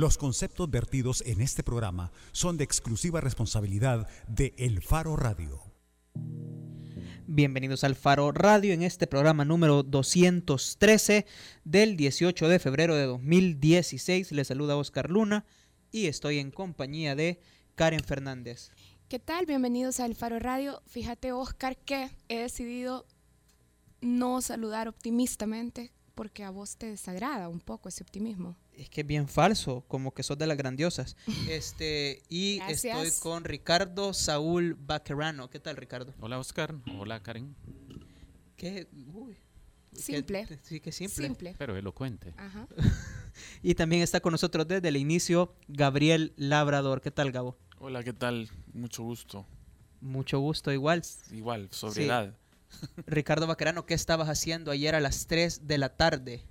Los conceptos vertidos en este programa son de exclusiva responsabilidad de El Faro Radio. Bienvenidos al Faro Radio en este programa número 213 del 18 de febrero de 2016. Les saluda Oscar Luna y estoy en compañía de Karen Fernández. ¿Qué tal? Bienvenidos al Faro Radio. Fíjate, Oscar, que he decidido no saludar optimistamente porque a vos te desagrada un poco ese optimismo. Es que es bien falso, como que sos de las grandiosas. Este, y Gracias. estoy con Ricardo Saúl Baquerano. ¿Qué tal, Ricardo? Hola Oscar, hola Karen, ¿Qué? Uy, Simple. qué- sí, qué simple. Simple. pero elocuente. Ajá. Y también está con nosotros desde el inicio Gabriel Labrador. ¿Qué tal, Gabo? Hola, ¿qué tal? Mucho gusto. Mucho gusto, igual. Igual, sobriedad. Ricardo Baquerano, ¿qué estabas haciendo ayer a las 3 de la tarde?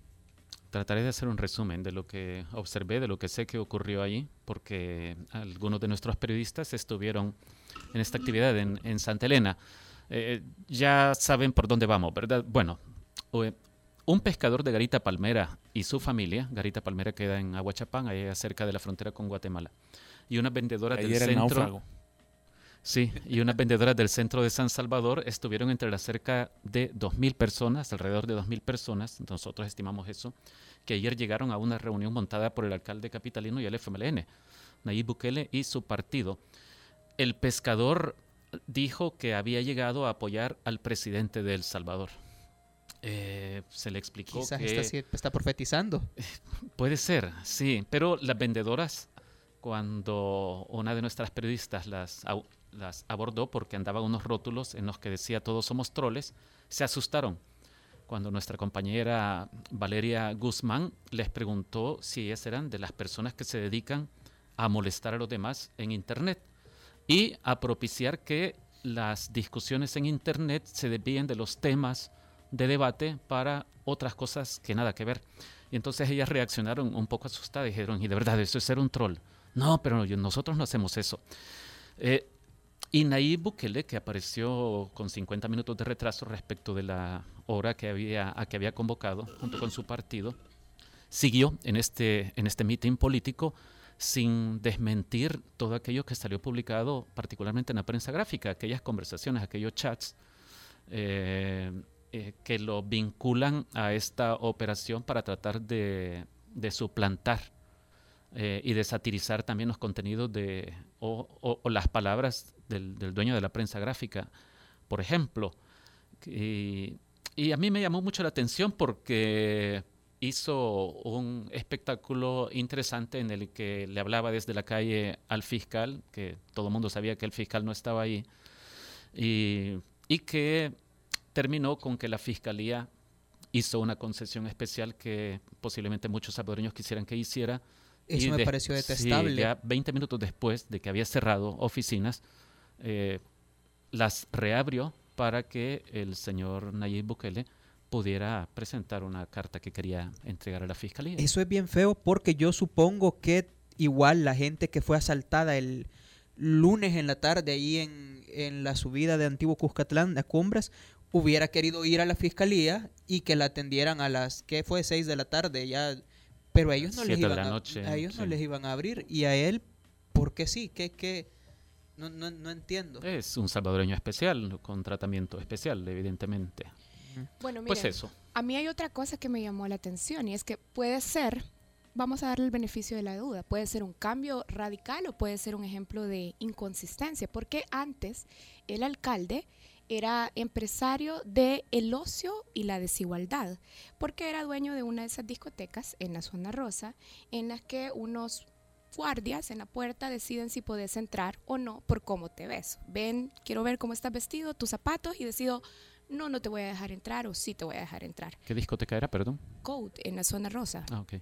Trataré de hacer un resumen de lo que observé, de lo que sé que ocurrió allí, porque algunos de nuestros periodistas estuvieron en esta actividad en, en Santa Elena. Eh, ya saben por dónde vamos, ¿verdad? Bueno, eh, un pescador de Garita Palmera y su familia, Garita Palmera queda en Aguachapán, allá cerca de la frontera con Guatemala, y unas vendedoras Ahí del era el centro... náufrago. Sí, y unas vendedoras del centro de San Salvador estuvieron entre las cerca de 2.000 personas, alrededor de 2.000 personas, nosotros estimamos eso, que ayer llegaron a una reunión montada por el alcalde capitalino y el FMLN, Nayib Bukele y su partido. El pescador dijo que había llegado a apoyar al presidente de El Salvador. Eh, se le explicó Quizás que... está, profetizando. Puede ser, sí, pero las vendedoras, cuando una de nuestras periodistas las, las abordó porque andaban unos rótulos en los que decía todos somos troles, se asustaron. Cuando nuestra compañera Valeria Guzmán les preguntó si ellas eran de las personas que se dedican a molestar a los demás en Internet y a propiciar que las discusiones en Internet se desvíen de los temas de debate para otras cosas que nada que ver. Y entonces ellas reaccionaron un poco asustadas y dijeron, y de verdad, eso es ser un troll. No, pero nosotros no hacemos eso. Eh, y Nayib Bukele, que apareció con 50 minutos de retraso respecto de la hora que había, a que había convocado junto con su partido, siguió en este, en este meeting político sin desmentir todo aquello que salió publicado, particularmente en la prensa gráfica, aquellas conversaciones, aquellos chats eh, eh, que lo vinculan a esta operación para tratar de, suplantar eh, y de satirizar también los contenidos de, o las palabras del, del dueño de la prensa gráfica, por ejemplo. Y, y a mí me llamó mucho la atención porque hizo un espectáculo interesante en el que le hablaba desde la calle al fiscal, que todo el mundo sabía que el fiscal no estaba ahí, y, y que terminó con que la fiscalía hizo una concesión especial que posiblemente muchos salvadoreños quisieran que hiciera. Eso y me de- pareció sí, detestable. ya 20 minutos después de que había cerrado oficinas, eh, las reabrió para que el señor Nayib Bukele pudiera presentar una carta que quería entregar a la fiscalía. Eso es bien feo porque yo supongo que igual la gente que fue asaltada el lunes en la tarde ahí en, en la subida de Antiguo Cuscatlán a Cumbres hubiera querido ir a la fiscalía y que la atendieran a las que fue 6 de la tarde ya pero a ellos no les de iban la a, noche, a ellos no les iban a abrir y a él ¿por qué sí? ¿Qué, qué? No, no, no entiendo. Es un salvadoreño especial, con tratamiento especial, evidentemente. Bueno, Pues miren, eso. a mí hay otra cosa que me llamó la atención y es que puede ser, vamos a darle el beneficio de la duda, puede ser un cambio radical o puede ser un ejemplo de inconsistencia, porque antes el alcalde era empresario de el ocio y la desigualdad, porque era dueño de una de esas discotecas en la zona rosa, en las que unos guardias en la puerta deciden si puedes entrar o no por cómo te ves. Ven, quiero ver cómo estás vestido, tus zapatos y decido, no, no te voy a dejar entrar o sí te voy a dejar entrar. ¿Qué discoteca era, perdón? Code en la zona rosa. Ah, ok.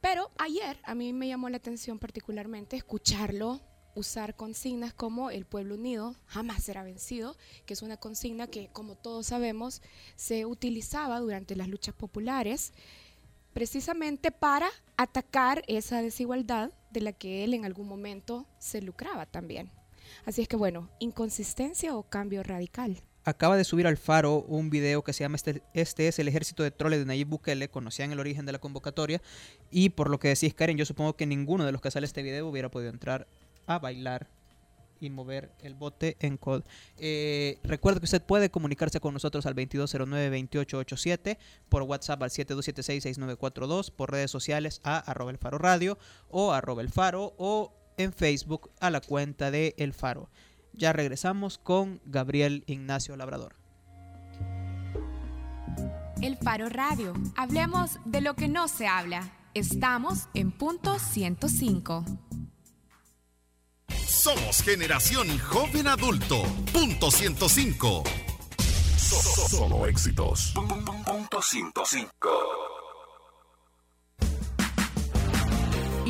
Pero ayer a mí me llamó la atención particularmente escucharlo usar consignas como el pueblo unido jamás será vencido, que es una consigna que, como todos sabemos, se utilizaba durante las luchas populares precisamente para atacar esa desigualdad de la que él en algún momento se lucraba también. Así es que bueno, inconsistencia o cambio radical. acaba de subir al Faro un video que se llama Este, este es el ejército de troles de Nayib Bukele, conocían el origen de la convocatoria y por lo que decís Karen, yo supongo que ninguno de los que sale este video hubiera podido entrar a bailar y mover el bote en COD. Eh, que usted puede comunicarse con nosotros al 2209-2887, por WhatsApp al 7276-6942, por redes sociales a arroba el faro radio o arroba el faro o en Facebook a la cuenta de El Faro. Ya regresamos con Gabriel Ignacio Labrador. El Faro Radio. Hablemos de lo que no se habla. Estamos en punto 105. Somos generación joven adulto. Punto 105. Solo éxitos. Punto 105.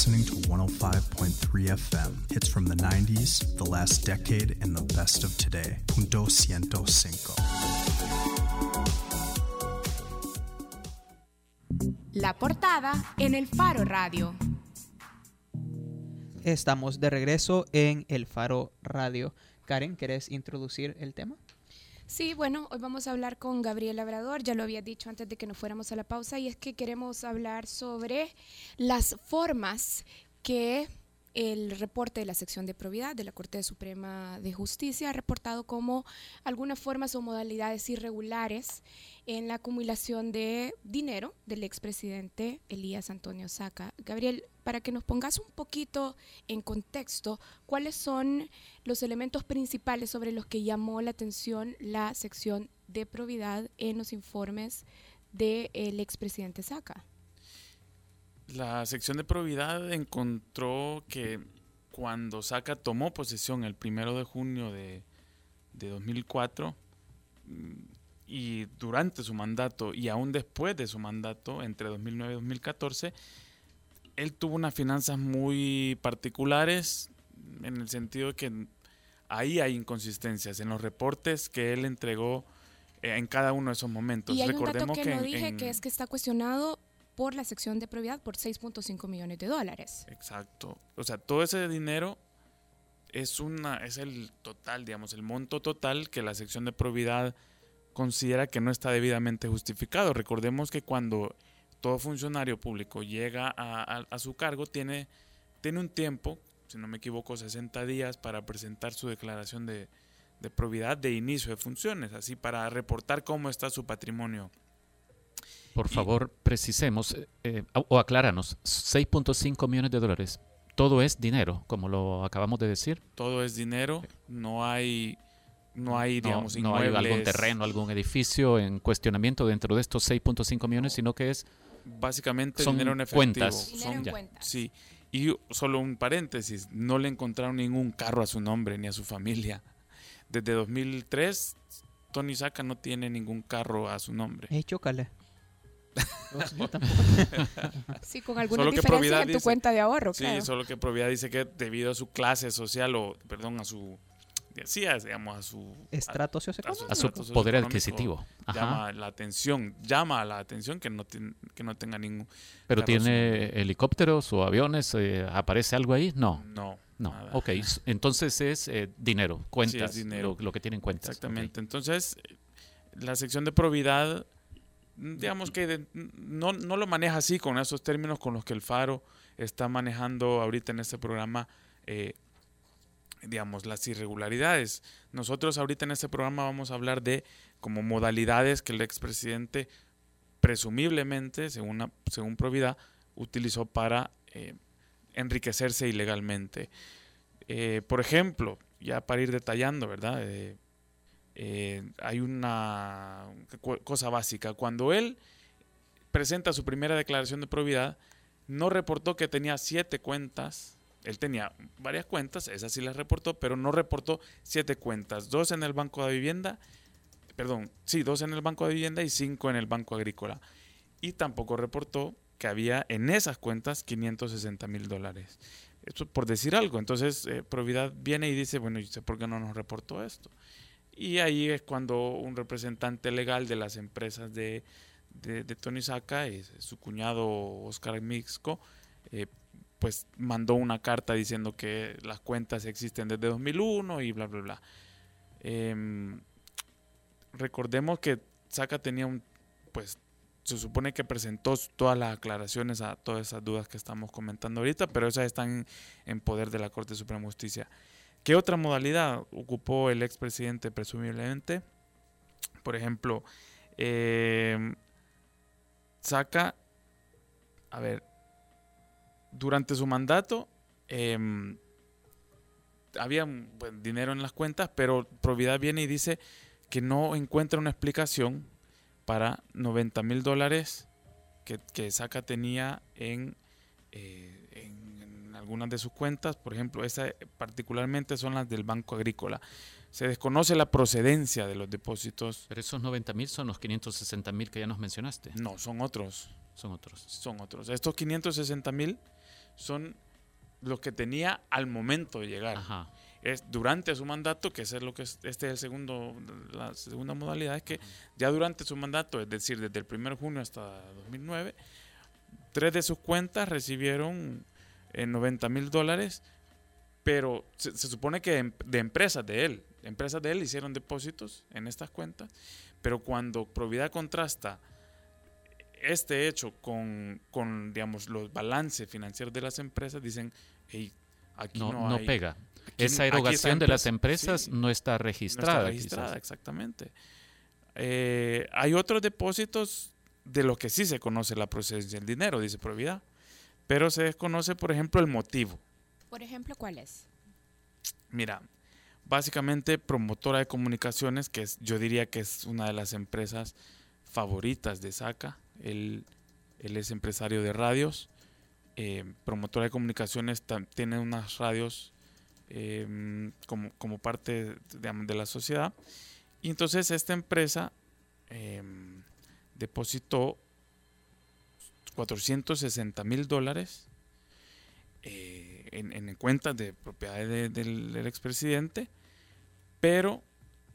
listening to 105.3 FM. Hits from the 90s, the last decade, and the best of today. Punto 105. La portada en el Faro Radio. Estamos de regreso en El Faro Radio. Karen, ¿querés introducir el tema? Sí, bueno, hoy vamos a hablar con Gabriel Labrador, ya lo había dicho antes de que nos fuéramos a la pausa, y es que queremos hablar sobre las formas que el reporte de la sección de probidad de la Corte Suprema de Justicia ha reportado como algunas formas o modalidades irregulares en la acumulación de dinero del expresidente Elías Antonio Saca. Gabriel, para que nos pongas un poquito en contexto, ¿cuáles son los elementos principales sobre los que llamó la atención la sección de probidad en los informes del expresidente Saca? La sección de probidad encontró que cuando Saca tomó posesión el primero de junio de, de 2004 mm, y durante su mandato y aún después de su mandato, entre 2009 y 2014, él tuvo unas finanzas muy particulares en el sentido de que ahí hay inconsistencias en los reportes que él entregó eh, en cada uno de esos momentos. Y hay un dato Recordemos que, que no dije, en- que es que está cuestionado por la sección de probidad por 6.5 millones de dólares. Exacto. O sea, todo ese dinero es una es el total, digamos, el monto total que la sección de probidad considera que no está debidamente justificado. Recordemos que cuando todo funcionario público llega a su cargo tiene tiene un tiempo, si no me equivoco, 60 días para presentar su declaración de, de probidad de inicio de funciones, así para reportar cómo está su patrimonio. Por favor, precisemos eh, eh, o acláranos, 6.5 millones de dólares, todo es dinero, como lo acabamos de decir. Todo es dinero, no hay no hay No, digamos no hay algún terreno, algún edificio en cuestionamiento dentro de estos 6.5 millones, sino que es básicamente son dinero en efectivo. cuentas. Dinero en Son- cuentas. Sí. Y solo un paréntesis, no le encontraron ningún carro a su nombre ni a su familia. Desde 2003, Tony Saca no tiene ningún carro a su nombre. Hey, chócale. Sí, con algunas Solo probidad en tu dice- cuenta de ahorro, Sí, claro. solo que Probidad dice que debido a su clase social o, perdón, a su, sí, a- digamos, a su... Estrato a socioeconómico. a su estrato poder socioeconómico, adquisitivo. Ajá. Llama la atención, llama la atención que no, que no tenga ningún... Pero a su tiene helicópteros o aviones, eh, ¿aparece algo ahí? No, No, no. nada. Ok, entonces es eh, dinero, cuentas, dinero. Lo, lo que tienen cuentas. Exactamente. Entonces, eh, la sección de probidad, digamos que no, no lo maneja así con esos términos con los que el Faro está manejando ahorita en este programa, eh, digamos, las irregularidades. Nosotros ahorita en este programa vamos a hablar de como modalidades que el expresidente presumiblemente, según, la- según probidad, utilizó para eh, enriquecerse ilegalmente. Eh, por ejemplo, ya para ir detallando, ¿verdad? Eh, hay una cosa básica. Cuando él presenta su primera declaración de probidad, no reportó que tenía siete cuentas. Él tenía varias cuentas, esas sí las reportó, pero no reportó siete cuentas. Dos en el Banco de Vivienda, perdón, sí, dos en el Banco de Vivienda y cinco en el Banco Agrícola. Y tampoco reportó que había en esas cuentas 560 mil dólares. Eso por decir algo. Entonces, eh, Providad viene y dice, bueno, ¿y usted por qué no nos reportó esto? Y ahí es cuando un representante legal de las empresas de, de, Tony Saca, es su cuñado Oscar Mixco, eh, pues mandó una carta diciendo que las cuentas existen desde 2001 y bla, bla, bla. Em, recordemos que Saca tenía un, pues se supone que presentó todas las aclaraciones a todas esas dudas que estamos comentando ahorita, pero esas están en poder de la Corte Suprema de Justicia. ¿Qué otra modalidad ocupó el expresidente presumiblemente? Por ejemplo, eh, saca, a ver, durante su mandato eh, había buen dinero en las cuentas, pero Providad viene y dice que no encuentra una explicación para 90 mil dólares que, Saca tenía en, eh, algunas de sus cuentas. Por ejemplo, esa particularmente son las del Banco Agrícola. Se desconoce la procedencia de los depósitos. Pero esos 90 mil son los 560 mil que ya nos mencionaste. No, son otros. Son otros. Son otros. Estos 560 mil son los que tenía al momento de llegar. Ajá. Es durante su mandato, que ese es lo que es, este es el segundo, la segunda modalidad, es que ya durante su mandato, es decir, desde el 1 de junio hasta 2009, tres de sus cuentas recibieron eh, 90 mil dólares, pero se, se, supone que de, de empresas de él, empresas de él hicieron depósitos en estas cuentas, pero cuando Providad contrasta este hecho con, con, digamos, los balances financieros de las empresas, dicen, hey, aquí no, no, no hay, pega. Aquí, Esa erogación de las empresas sí, no está registrada. No está registrada, quizás. exactamente. Eh, hay otros depósitos de los que sí se conoce la procedencia del dinero, dice Providad, pero se desconoce, por ejemplo, el motivo. Por ejemplo, ¿cuál es? Mira, básicamente promotora de comunicaciones, que es, yo diría que es una de las empresas favoritas de SACA, él, él es empresario de radios, eh, promotora de comunicaciones, tiene unas radios eh, como, como, parte de, de, la sociedad. Y entonces esta empresa eh, depositó 460 mil dólares eh, en, en, cuentas de propiedad de, del, del expresidente, pero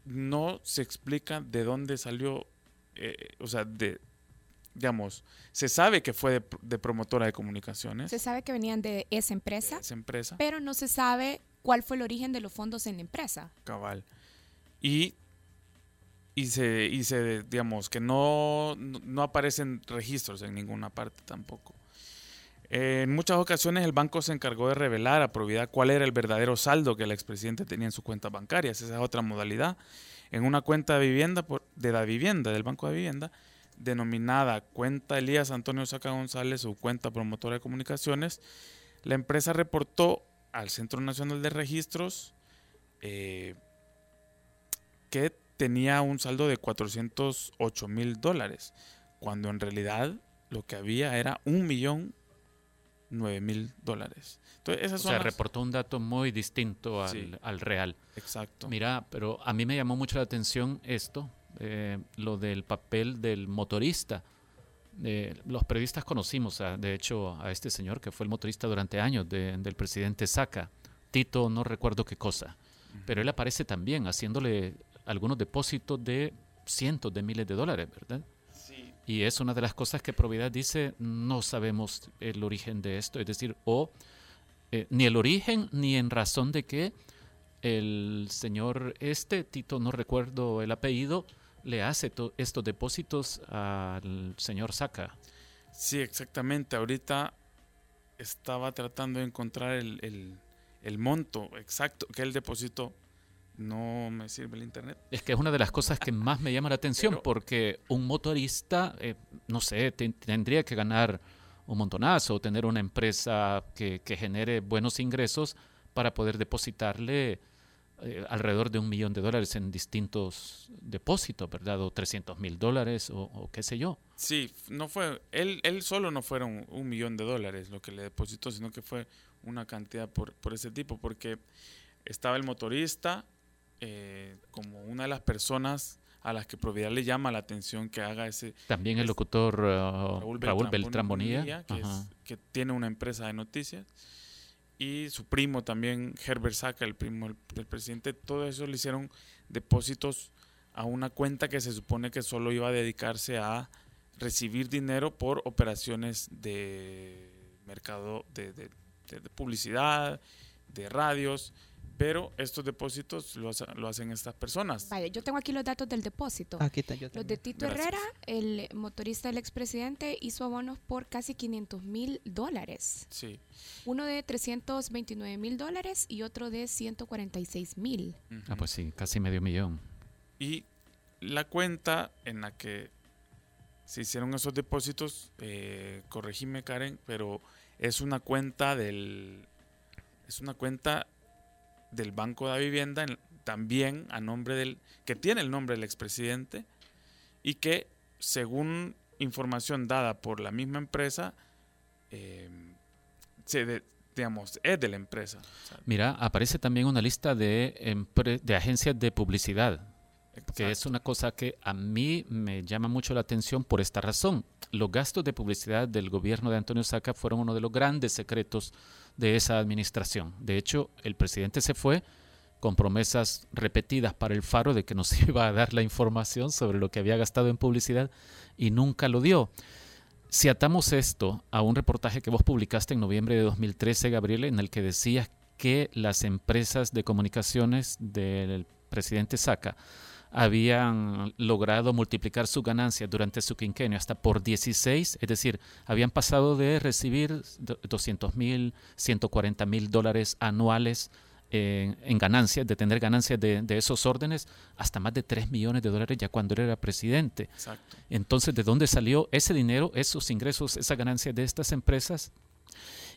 no se explica de dónde salió, eh, o sea, de, digamos, se sabe que fue de, de, promotora de comunicaciones. Se sabe que venían de esa empresa. De esa empresa. Pero no se sabe cuál fue el origen de los fondos en la empresa. Cabal. Y, y, se, y se, digamos, que no, no aparecen registros en ninguna parte tampoco. Eh, en muchas ocasiones el banco se encargó de revelar a Providad cuál era el verdadero saldo que el expresidente tenía en sus cuentas bancarias. Esa es otra modalidad. En una cuenta de vivienda, por, de la vivienda, del Banco de Vivienda, denominada cuenta Elías Antonio Saca González o cuenta promotora de comunicaciones, la empresa reportó al Centro Nacional de Registros eh, que tenía un saldo de 408 mil dólares, cuando en realidad lo que había era un millón 9 mil dólares. Entonces, esas o sea, las... reportó un dato muy distinto al, sí, al, real. Exacto. Mira, pero a mí me llamó mucho la atención esto, eh, lo del papel del motorista. Eh, los periodistas conocimos, a, de hecho, a este señor que fue el motorista durante años de, del presidente Saca, Tito, no recuerdo qué cosa, uh -huh. pero él aparece también haciéndole algunos depósitos de cientos de miles de dólares, ¿verdad? Y es una de las cosas que Providad dice, no sabemos el origen de esto, es decir, o eh, ni el origen ni en razón de que el señor este, Tito, no recuerdo el apellido, le hace estos depósitos al señor Saca. Sí, exactamente. Ahorita estaba tratando de encontrar el, el, el monto exacto que él depositó no me sirve el internet. Es que es una de las cosas que más me llama la atención Pero, porque un motorista, eh, no sé, te, tendría que ganar un montonazo, tener una empresa que, que genere buenos ingresos para poder depositarle eh, alrededor de un millón de dólares en distintos depósitos, ¿verdad? O 300 mil dólares o, o, qué sé yo. Sí, no fue, él, él solo no fueron un millón de dólares lo que le depositó, sino que fue una cantidad por, por ese tipo, porque estaba el motorista, eh, como una de las personas a las que Providad le llama la atención que haga ese... También el locutor uh, Raúl, Beltrán Bonilla. que, es- Ajá. que tiene una empresa de noticias. Y su primo también, Herbert Saca, el primo del, del presidente, todo eso le hicieron depósitos a una cuenta que se supone que solo iba a dedicarse a recibir dinero por operaciones de mercado, de- de publicidad, de radios, pero estos depósitos lo, hace- lo hacen estas personas. Vale, yo tengo aquí los datos del depósito. Aquí está yo Los de. Tito Gracias. Herrera, el motorista del expresidente, hizo abonos por casi 500 mil dólares. Sí. Uno de 329 mil dólares y otro de 146 mil. Ah, pues sí, casi medio millón. Y la cuenta en la que se hicieron esos depósitos, eh, corregime Karen, pero es una cuenta del es una cuenta del Banco de la Vivienda en- también a nombre del que tiene el nombre del expresidente y que según información dada por la misma empresa eh, se de- digamos es de la empresa. Mira, aparece también una lista de, de agencias de publicidad, que es exacto. una cosa que a mí me llama mucho la atención por esta razón. Los gastos de publicidad del gobierno de Antonio Saca fueron uno de los grandes secretos de esa administración. De hecho, el presidente se fue con promesas repetidas para el Faro de que nos iba a dar la información sobre lo que había gastado en publicidad y nunca lo dio. Si atamos esto a un reportaje que vos publicaste en noviembre de 2013, Gabriel, en el que decías que las empresas de comunicaciones del presidente Saca habían logrado multiplicar sus ganancias durante su quinquenio hasta por 16, es decir, habían pasado de recibir do- 200 mil, 140 mil dólares anuales en, en ganancias, de tener ganancias de, de esos órdenes, hasta más de 3 millones de dólares ya cuando él era presidente. Exacto. Entonces, ¿de dónde salió ese dinero, esos ingresos, esa ganancia de estas empresas?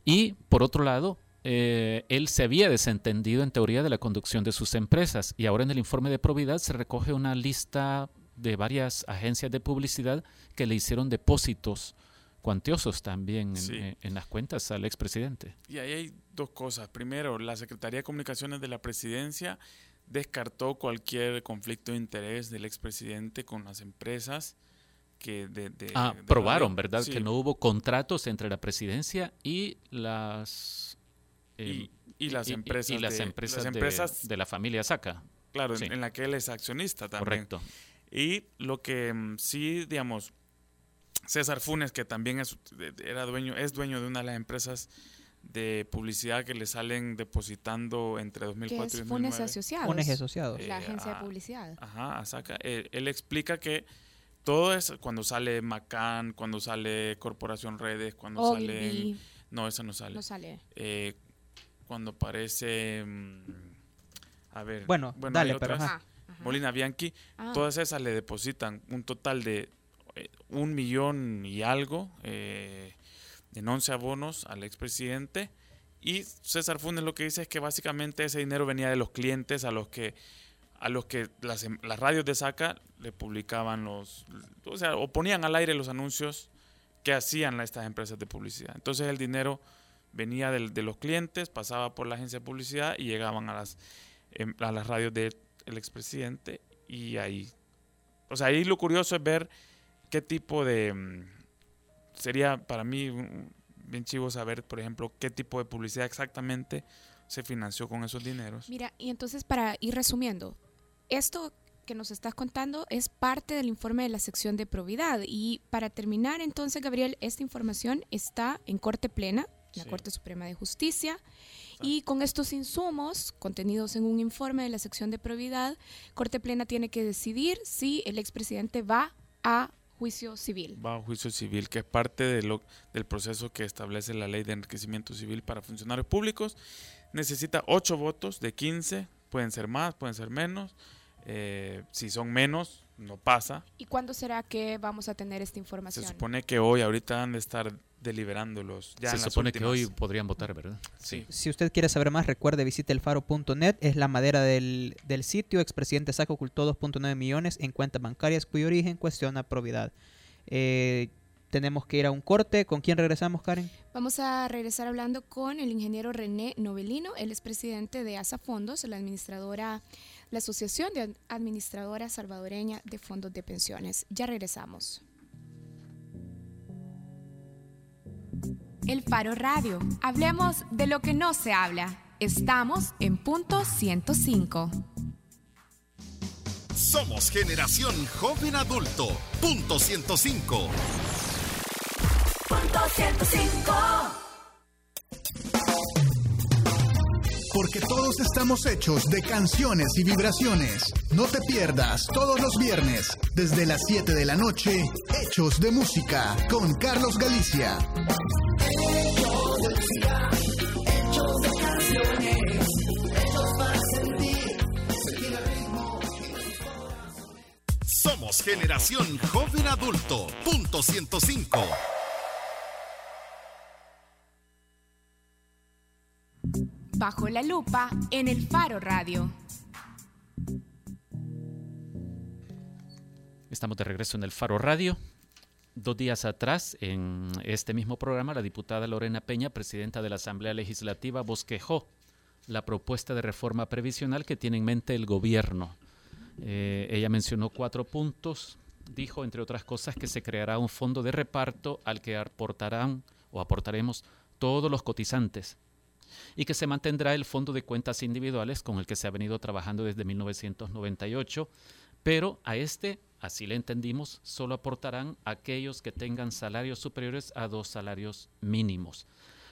Y, por otro lado, eh, él se había desentendido en teoría de la conducción de sus empresas y ahora en el informe de probidad se recoge una lista de varias agencias de publicidad que le hicieron depósitos cuantiosos también en, Sí. en las cuentas al expresidente. Y ahí hay dos cosas. Primero, la Secretaría de Comunicaciones de la Presidencia descartó cualquier conflicto de interés del expresidente con las empresas que de, de- Ah, de probaron. ¿verdad? Sí, Que no hubo contratos entre la presidencia y las... y, em, y las y- y- empresas, y las de, empresas, las de- empresas, de, la familia Saca. claro, en- sí. en, la que él es accionista también. Correcto. Y lo que mm, sí, digamos, César Funes, que también es, de- de- era dueño, es dueño de una de las empresas de publicidad que le salen depositando entre Que 2004 es y Funes 2009. Asociados. Un eje asociado. Eh, La agencia ah, de publicidad. Ajá, a Saca. Él, él explica que todo es cuando sale Macan, cuando sale Corporación Redes, cuando sale... Ogilvy, No, esa no sale. no sale. Eh, cuando aparece... mm, a ver. Bueno, hay dale, pero otras. ajá. Ah, ajá. Molina Bianchi, Ah, todas esas le depositan un total de eh, un millón y algo eh, en 11 abonos al expresidente. Y César Funes lo que dice es que básicamente ese dinero venía de los clientes a los que a los que las, em- las radios de Saca le publicaban los, o sea, o ponían al aire los anuncios que hacían estas empresas de publicidad. Entonces el dinero venía del- de los clientes, pasaba por la agencia de publicidad y llegaban a las, em, a las radios del expresidente y ahí, o sea, ahí lo curioso es ver qué tipo de, mm, sería para mí bien chivo saber, por ejemplo, qué tipo de publicidad exactamente se financió con esos dineros. Mira, y entonces para ir resumiendo, esto que nos estás contando es parte del informe de la sección de probidad. Y para terminar, entonces, Gabriel, esta información está en Corte Plena, en la Sí. Corte Suprema de Justicia. Y con estos insumos contenidos en un informe de la sección de probidad, Corte Plena tiene que decidir si el expresidente va a juicio civil. Va a juicio civil, que es parte de lo, del proceso que establece la ley de enriquecimiento civil para funcionarios públicos. Necesita 8 votos de 15, pueden ser más, pueden ser menos. Eh, si son menos, no pasa. ¿Y cuándo será que vamos a tener esta Se información? supone que hoy, ahorita han de estar deliberándolos. Ya Se en las supone que hoy podrían votar, ¿verdad? Sí. Si usted quiere saber más, recuerde, visite elfaro.net. Es la madera del, del sitio. Expresidente Saca ocultó 2.9 millones en cuentas bancarias cuyo origen cuestiona probidad. Eh, tenemos que ir a un corte. ¿Con quién regresamos, Karen? Vamos a regresar hablando con el ingeniero René Novelino, él es presidente de ASA Fondos, la administradora la Asociación de Administradoras Salvadoreña de Fondos de Pensiones. Ya regresamos. El Faro Radio. Hablemos de lo que no se habla. Estamos en punto 105. Somos generación joven adulto. Punto 105. Punto 105. Porque todos estamos hechos de canciones y vibraciones. No te pierdas todos los viernes, desde las 7 de la noche, Hechos de Música, con Carlos Galicia. Hechos de música, hechos de canciones, hechos para sentir, ritmo. Somos generación joven adulto. Punto 105. Bajo la lupa en el Faro Radio. Estamos de regreso en el Faro Radio. Dos días atrás, en este mismo programa, la diputada Lorena Peña, presidenta de la Asamblea Legislativa, bosquejó la propuesta de reforma previsional que tiene en mente el gobierno. Eh, ella mencionó cuatro puntos. Dijo, entre otras cosas, que se creará un fondo de reparto al que aportarán o aportaremos todos los cotizantes y que se mantendrá el fondo de cuentas individuales con el que se ha venido trabajando desde 1998, pero a este, así le entendimos, solo aportarán aquellos que tengan salarios superiores a dos salarios mínimos.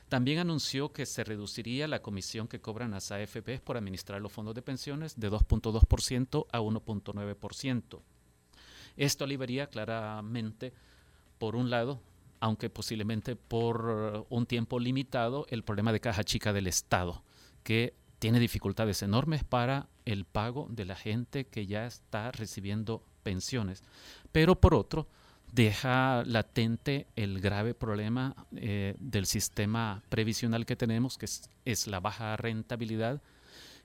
También anunció que se reduciría la comisión que cobran las AFPs por administrar los fondos de pensiones de 2.2% a 1.9%. Esto aliviaría claramente, por un lado, aunque posiblemente por un tiempo limitado, el problema de caja chica del Estado, que tiene dificultades enormes para el pago de la gente que ya está recibiendo pensiones. Pero por otro, deja latente el grave problema eh, del sistema previsional que tenemos, que es, es la baja rentabilidad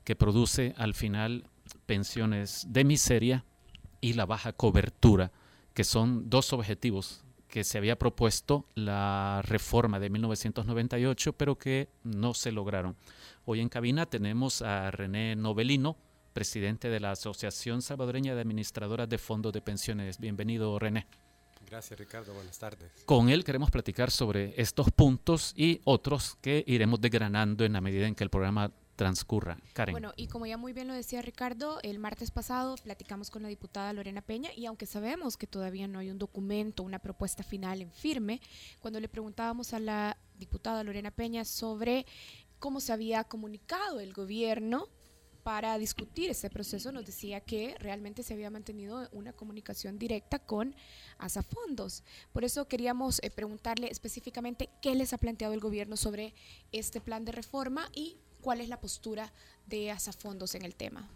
que produce al final pensiones de miseria y la baja cobertura, que son dos objetivos que se había propuesto la reforma de 1998, pero que no se lograron. Hoy en cabina tenemos a René Novelino, presidente de la Asociación Salvadoreña de Administradoras de Fondos de Pensiones. Bienvenido, René. Gracias, Ricardo. Buenas tardes. Con él queremos platicar sobre estos puntos y otros que iremos desgranando en la medida en que el programa transcurra. Karen. Bueno, y como ya muy bien lo decía Ricardo, el martes pasado platicamos con la diputada Lorena Peña y aunque sabemos que todavía no hay un documento, una propuesta final en firme, cuando le preguntábamos a la diputada Lorena Peña sobre cómo se había comunicado el gobierno para discutir este proceso, nos decía que realmente se había mantenido una comunicación directa con Asafondos. Por eso queríamos eh, preguntarle específicamente qué les ha planteado el gobierno sobre este plan de reforma y cuál es la postura de Asafondos en el tema.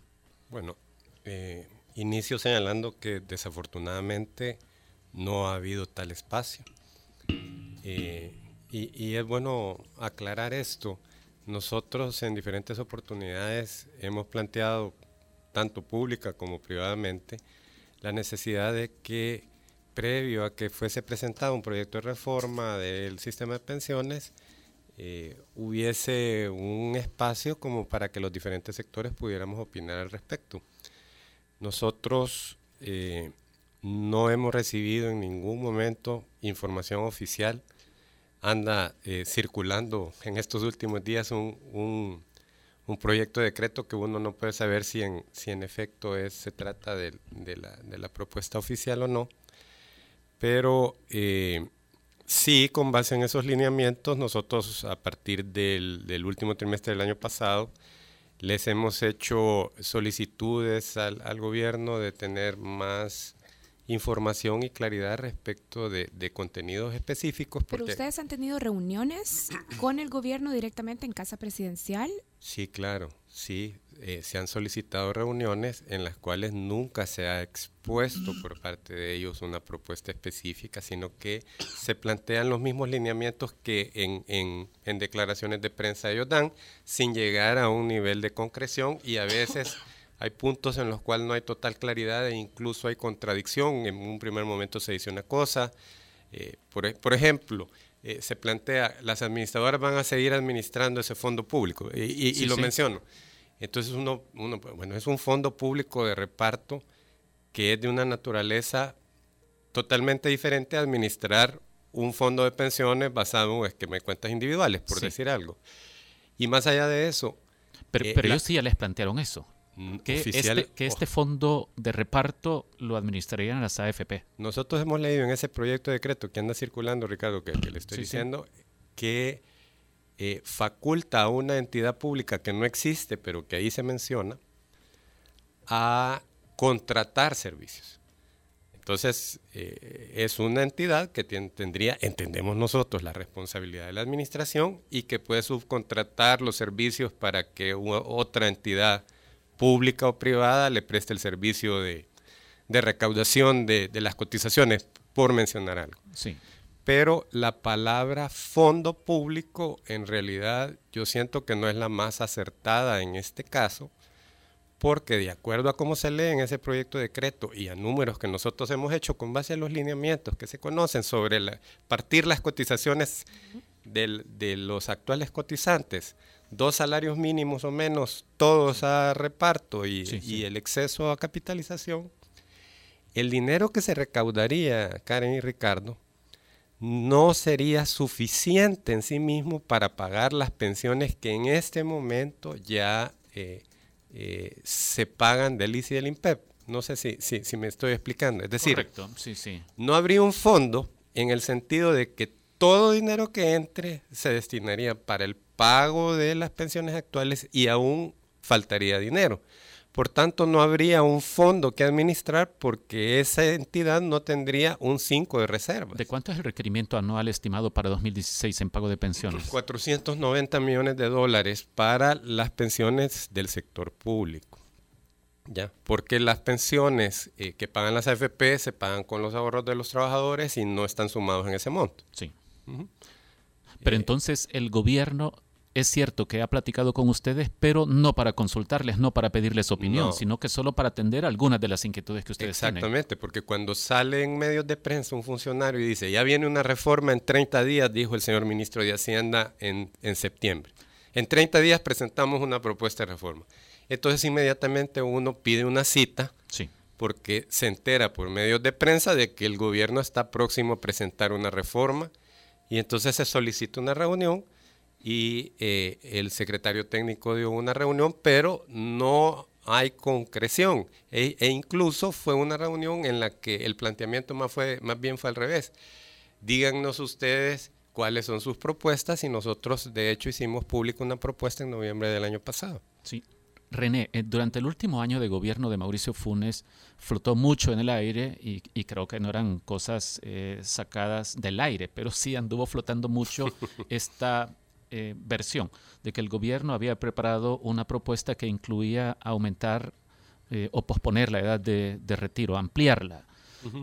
Bueno, eh, inicio señalando que desafortunadamente no ha habido tal espacio. Eh, y, y, es bueno aclarar esto. Nosotros en diferentes oportunidades hemos planteado, tanto pública como privadamente, la necesidad de que previo a que fuese presentado un proyecto de reforma del sistema de pensiones, eh, hubiese un espacio como para que los diferentes sectores pudiéramos opinar al respecto. Nosotros eh, no hemos recibido en ningún momento información oficial. Anda eh, circulando en estos últimos días un, un, un, proyecto de decreto que uno no puede saber si en, si en efecto es, se trata de, de, la, de la propuesta oficial o no. Pero eh, Sí, con base en esos lineamientos, nosotros a partir del, del, último trimestre del año pasado les hemos hecho solicitudes al, al gobierno de tener más información y claridad respecto de, de contenidos específicos. ¿Pero ustedes han tenido reuniones con el gobierno directamente en Casa Presidencial? Sí, claro, sí. Eh, se han solicitado reuniones en las cuales nunca se ha expuesto por parte de ellos una propuesta específica, sino que se plantean los mismos lineamientos que en, en, en declaraciones de prensa ellos dan, sin llegar a un nivel de concreción y a veces hay puntos en los cuales no hay total claridad e incluso hay contradicción. En un primer momento se dice una cosa, eh, por, por, ejemplo, eh, se plantea, las administradoras van a seguir administrando ese fondo público, y, y, sí, y lo sí. menciono. Entonces uno, uno, bueno, es un fondo público de reparto que es de una naturaleza totalmente diferente a administrar un fondo de pensiones basado en esquema de cuentas individuales, por Sí. decir algo. Y más allá de eso, Pero, eh, pero la- ellos sí ya les plantearon eso. mm, Que, oficial- este, que este fondo de reparto lo administrarían las AFP. Nosotros hemos leído en ese proyecto de decreto que anda circulando, Ricardo, que, que le estoy Sí, sí. diciendo, que eh, faculta a una entidad pública que no existe, pero que ahí se menciona, a contratar servicios. Entonces, eh, es una entidad que tendría, entendemos nosotros, la responsabilidad de la administración y que puede subcontratar los servicios para que otra entidad pública o privada le preste el servicio de, de recaudación de, de las cotizaciones, por mencionar algo. Sí. Pero la palabra fondo público en realidad yo siento que no es la más acertada en este caso, porque de acuerdo a cómo se lee en ese proyecto de decreto y a números que nosotros hemos hecho con base a los lineamientos que se conocen sobre la- partir las cotizaciones del- de los actuales cotizantes, dos salarios mínimos o menos, todos a reparto y, Sí, sí. y el exceso a capitalización, el dinero que se recaudaría, Karen y Ricardo, no sería suficiente en sí mismo para pagar las pensiones que en este momento ya eh, eh, se pagan del ICI y del INPEP. No sé si, si, si me estoy explicando. Es decir, Correcto, sí, sí. no habría un fondo en el sentido de que todo dinero que entre se destinaría para el pago de las pensiones actuales y aún faltaría dinero. Por tanto, no habría un fondo que administrar porque esa entidad no tendría un 5 de reservas. ¿De cuánto es el requerimiento anual estimado para 2016 en pago de pensiones? 490 millones de dólares para las pensiones del sector público. ¿Ya? Porque las pensiones eh, que pagan las AFP se pagan con los ahorros de los trabajadores y no están sumados en ese monto. Sí. Pero Eh, entonces el gobierno es cierto que ha platicado con ustedes, pero no para consultarles, no para pedirles opinión, No. sino que solo para atender algunas de las inquietudes que ustedes tienen. Exactamente, porque cuando sale en medios de prensa un funcionario y dice, ya viene una reforma en 30 días, dijo el señor ministro de Hacienda en, en septiembre. En 30 días presentamos una propuesta de reforma. Entonces inmediatamente uno pide una cita Sí. porque se entera por medios de prensa de que el gobierno está próximo a presentar una reforma y entonces se solicita una reunión y eh, el secretario técnico dio una reunión, pero no hay concreción. E, e incluso fue una reunión en la que el planteamiento más, fue, más bien fue al revés. Díganos ustedes cuáles son sus propuestas y nosotros de hecho hicimos pública una propuesta en noviembre del año pasado. Sí. René, eh, durante el último año de gobierno de Mauricio Funes flotó mucho en el aire y, y creo que no eran cosas eh, sacadas del aire, pero sí anduvo flotando mucho esta eh, versión de que el gobierno había preparado una propuesta que incluía aumentar eh, o posponer la edad de, de retiro, ampliarla.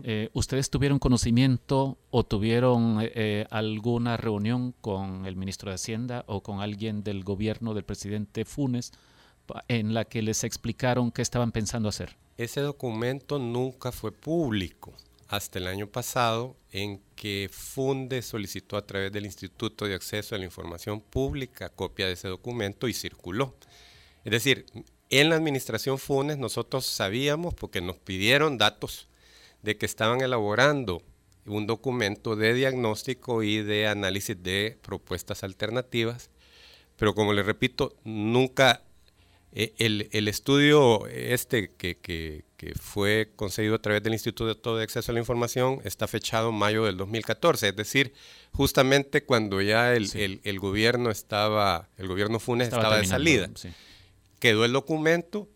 Eh, ¿Ustedes tuvieron conocimiento o tuvieron eh, alguna reunión con el ministro de Hacienda o con alguien del gobierno del presidente Funes en la que les explicaron qué estaban pensando hacer? Ese documento nunca fue público hasta el año pasado en que Funde solicitó a través del Instituto de Acceso a la Información Pública copia de ese documento y circuló. Es decir, en la administración Funes nosotros sabíamos, porque nos pidieron datos, de que estaban elaborando un documento de diagnóstico y de análisis de propuestas alternativas, pero como les repito, nunca eh, el, el estudio este que, que- que fue concedido a través del Instituto de Acceso a la Información está fechado mayo del 2014, es decir, justamente cuando ya el, Sí. el- el gobierno estaba, el gobierno Funes estaba, de terminando, salida. sí. Quedó el documento,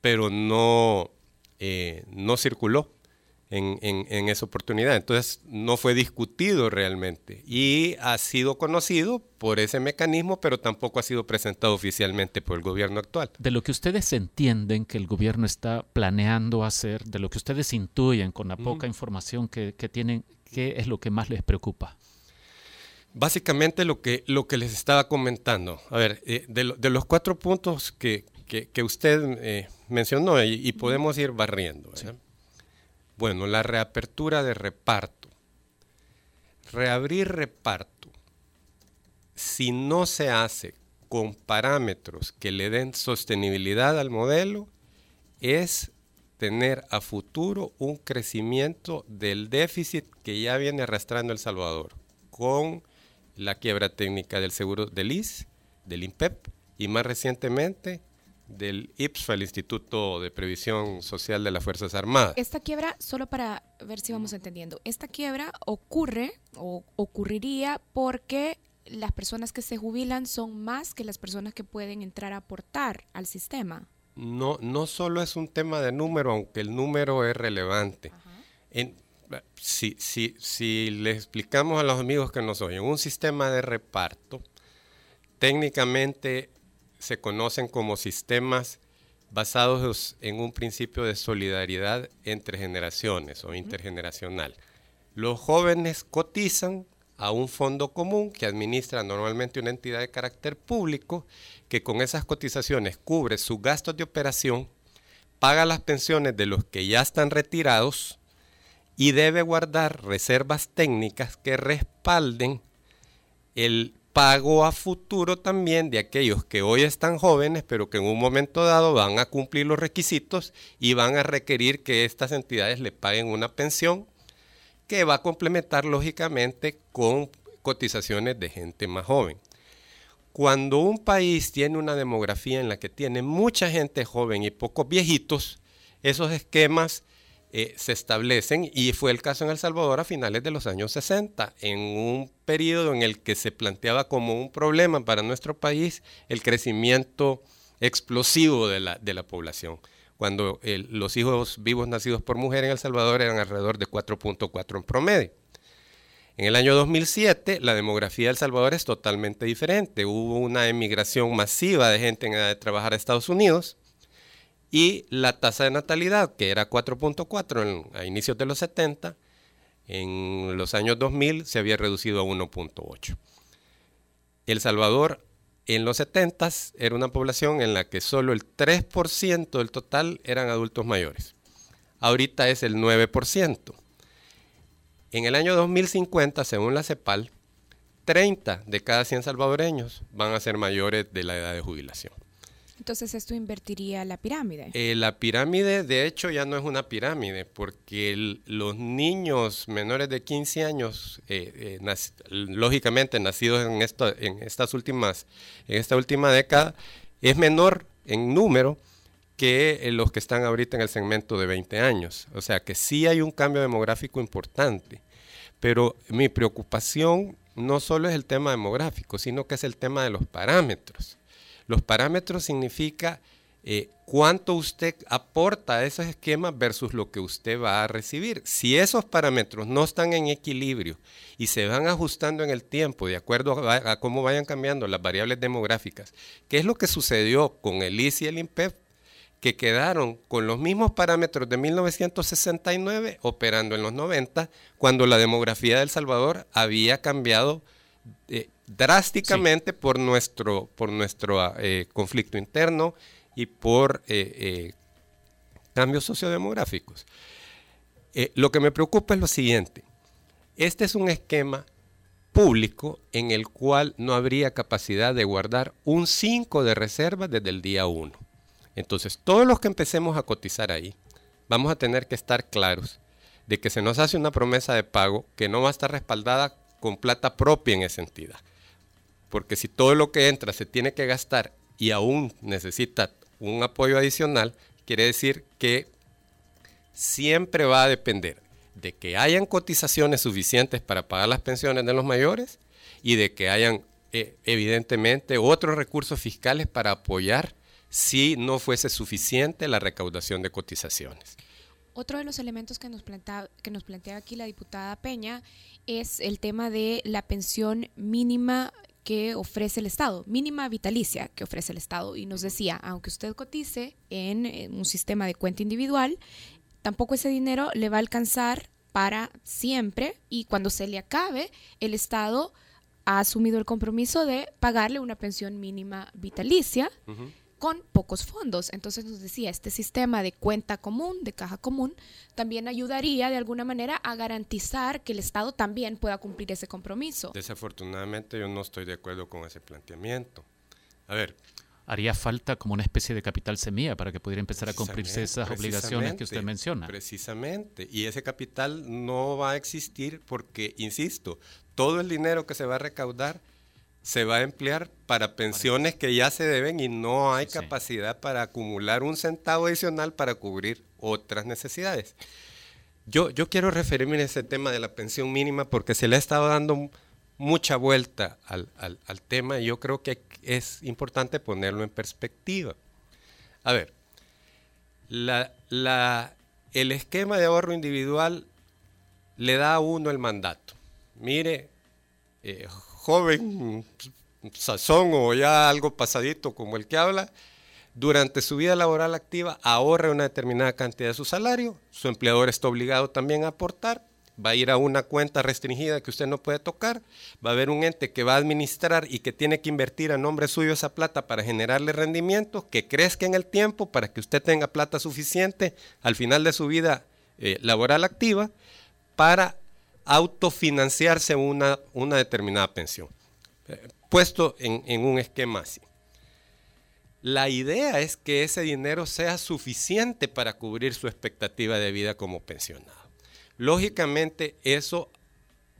pero no, eh, no circuló en, en- en esa oportunidad. Entonces no fue discutido realmente y ha sido conocido por ese mecanismo, pero tampoco ha sido presentado oficialmente por el gobierno actual. De lo que ustedes entienden que el gobierno está planeando hacer, de lo que ustedes intuyen con la poca información que, que tienen, ¿qué es lo que más les preocupa? Básicamente lo que, lo que les estaba comentando. A ver, eh, de, lo- de los cuatro puntos que, que- que usted eh, mencionó y, y podemos ir barriendo. Bueno, la reapertura de reparto. Reabrir reparto, si no se hace con parámetros que le den sostenibilidad al modelo es tener a futuro un crecimiento del déficit que ya viene arrastrando El Salvador con la quiebra técnica del seguro del IS, del INPEP y más recientemente del IPSFA, el Instituto de Previsión Social de las Fuerzas Armadas. Esta quiebra, solo para ver si vamos entendiendo, esta quiebra ocurre o ocurriría porque las personas que se jubilan son más que las personas que pueden entrar a aportar al sistema. No, no solo es un tema de número, aunque el número es relevante. En, si, si, si le explicamos a los amigos que nos oyen, un sistema de reparto, técnicamente se conocen como sistemas basados en un principio de solidaridad entre generaciones o intergeneracional. Los jóvenes cotizan a un fondo común que administra normalmente una entidad de carácter público que con esas cotizaciones cubre sus gastos de operación, paga las pensiones de los que ya están retirados y debe guardar reservas técnicas que respalden el pago a futuro también de aquellos que hoy están jóvenes, pero que en un momento dado van a cumplir los requisitos y van a requerir que estas entidades le paguen una pensión que va a complementar lógicamente con cotizaciones de gente más joven. Cuando un país tiene una demografía en la que tiene mucha gente joven y pocos viejitos, esos esquemas eh, se establecen y fue el caso en El Salvador a finales de los años 60, en un periodo en el que se planteaba como un problema para nuestro país el crecimiento explosivo de la, de la población. Cuando los hijos vivos nacidos por mujer en El Salvador eran alrededor de 4.4 en promedio. En el año 2007 la demografía de El Salvador es totalmente diferente. Hubo una emigración masiva de gente en edad de trabajar a Estados Unidos y la tasa de natalidad, que era 4.4 a inicios de los 70, en los años 2000 se había reducido a 1.8. El Salvador en los 70 era una población en la que solo el 3% del total eran adultos mayores. Ahorita es el 9%. En el año 2050, según la CEPAL, 30 de cada 100 salvadoreños van a ser mayores de la edad de jubilación. Entonces esto invertiría la pirámide. Eh, la pirámide, de hecho, ya no es una pirámide, porque los niños menores de 15 años, eh, eh, lógicamente nacidos en, en, estas últimas, en esta última década, es menor en número que los que están ahorita en el segmento de 20 años. O sea que sí hay un cambio demográfico importante. Pero mi preocupación no solo es el tema demográfico, sino que es el tema de los parámetros. Los parámetros significa eh, cuánto usted aporta a esos esquemas versus lo que usted va a recibir. Si esos parámetros no están en equilibrio y se van ajustando en el tiempo de acuerdo a, cómo vayan cambiando las variables demográficas, ¿qué es lo que sucedió con el ICI y el INPEP? que quedaron con los mismos parámetros de 1969 operando en los 90, cuando la demografía de El Salvador había cambiado eh, drásticamente por nuestro, por nuestro eh, conflicto interno y por eh, eh, cambios sociodemográficos. lo que me preocupa es lo siguiente. Este es un esquema público en el cual no habría capacidad de guardar un 5 de reserva desde el día 1. Entonces, todos los que empecemos a cotizar ahí, vamos a tener que estar claros de que se nos hace una promesa de pago que no va a estar respaldada con plata propia en esa entidad porque si todo lo que entra se tiene que gastar y aún necesita un apoyo adicional, quiere decir que siempre va a depender de que hayan cotizaciones suficientes para pagar las pensiones de los mayores y de que hayan eh, evidentemente otros recursos fiscales para apoyar si no fuese suficiente la recaudación de cotizaciones. Otro de los elementos que nos, plantea, que nos plantea aquí la diputada Peña es el tema de la pensión mínima que ofrece el Estado, mínima vitalicia que ofrece el Estado. Y nos decía, aunque usted cotice en, un sistema de cuenta individual, tampoco ese dinero le va a alcanzar para siempre. Y cuando se le acabe, el Estado ha asumido el compromiso de pagarle una pensión mínima vitalicia con pocos fondos. Entonces nos decía, este sistema de cuenta común, de caja común, también ayudaría de alguna manera a garantizar que el Estado también pueda cumplir ese compromiso. Desafortunadamente yo no estoy de acuerdo con ese planteamiento. A ver. Haría falta como una especie de capital semilla para que pudiera empezar a cumplirse esas obligaciones que usted menciona. Precisamente. Y ese capital no va a existir porque, insisto, todo el dinero que se va a recaudar se va a emplear para pensiones que ya se deben y no hay Sí. capacidad para acumular un centavo adicional para cubrir otras necesidades. Yo, yo quiero referirme a ese tema de la pensión mínima porque se le ha estado dando mucha vuelta al, al- al tema y yo creo que es importante ponerlo en perspectiva. A ver, la, la- el esquema de ahorro individual le da a uno el mandato. Mire, eh, joven, sazón o ya algo pasadito como el que habla, durante su vida laboral activa ahorre una determinada cantidad de su salario, su empleador está obligado también a aportar, va a ir a una cuenta restringida que usted no puede tocar, va a haber un ente que va a administrar y que tiene que invertir a nombre suyo esa plata para generarle rendimientos, que crezca en el tiempo para que usted tenga plata suficiente al final de su vida eh, laboral activa para autofinanciarse una, una determinada pensión. Eh, puesto en, en un esquema así. La idea es que ese dinero sea suficiente para cubrir su expectativa de vida como pensionado. Lógicamente, eso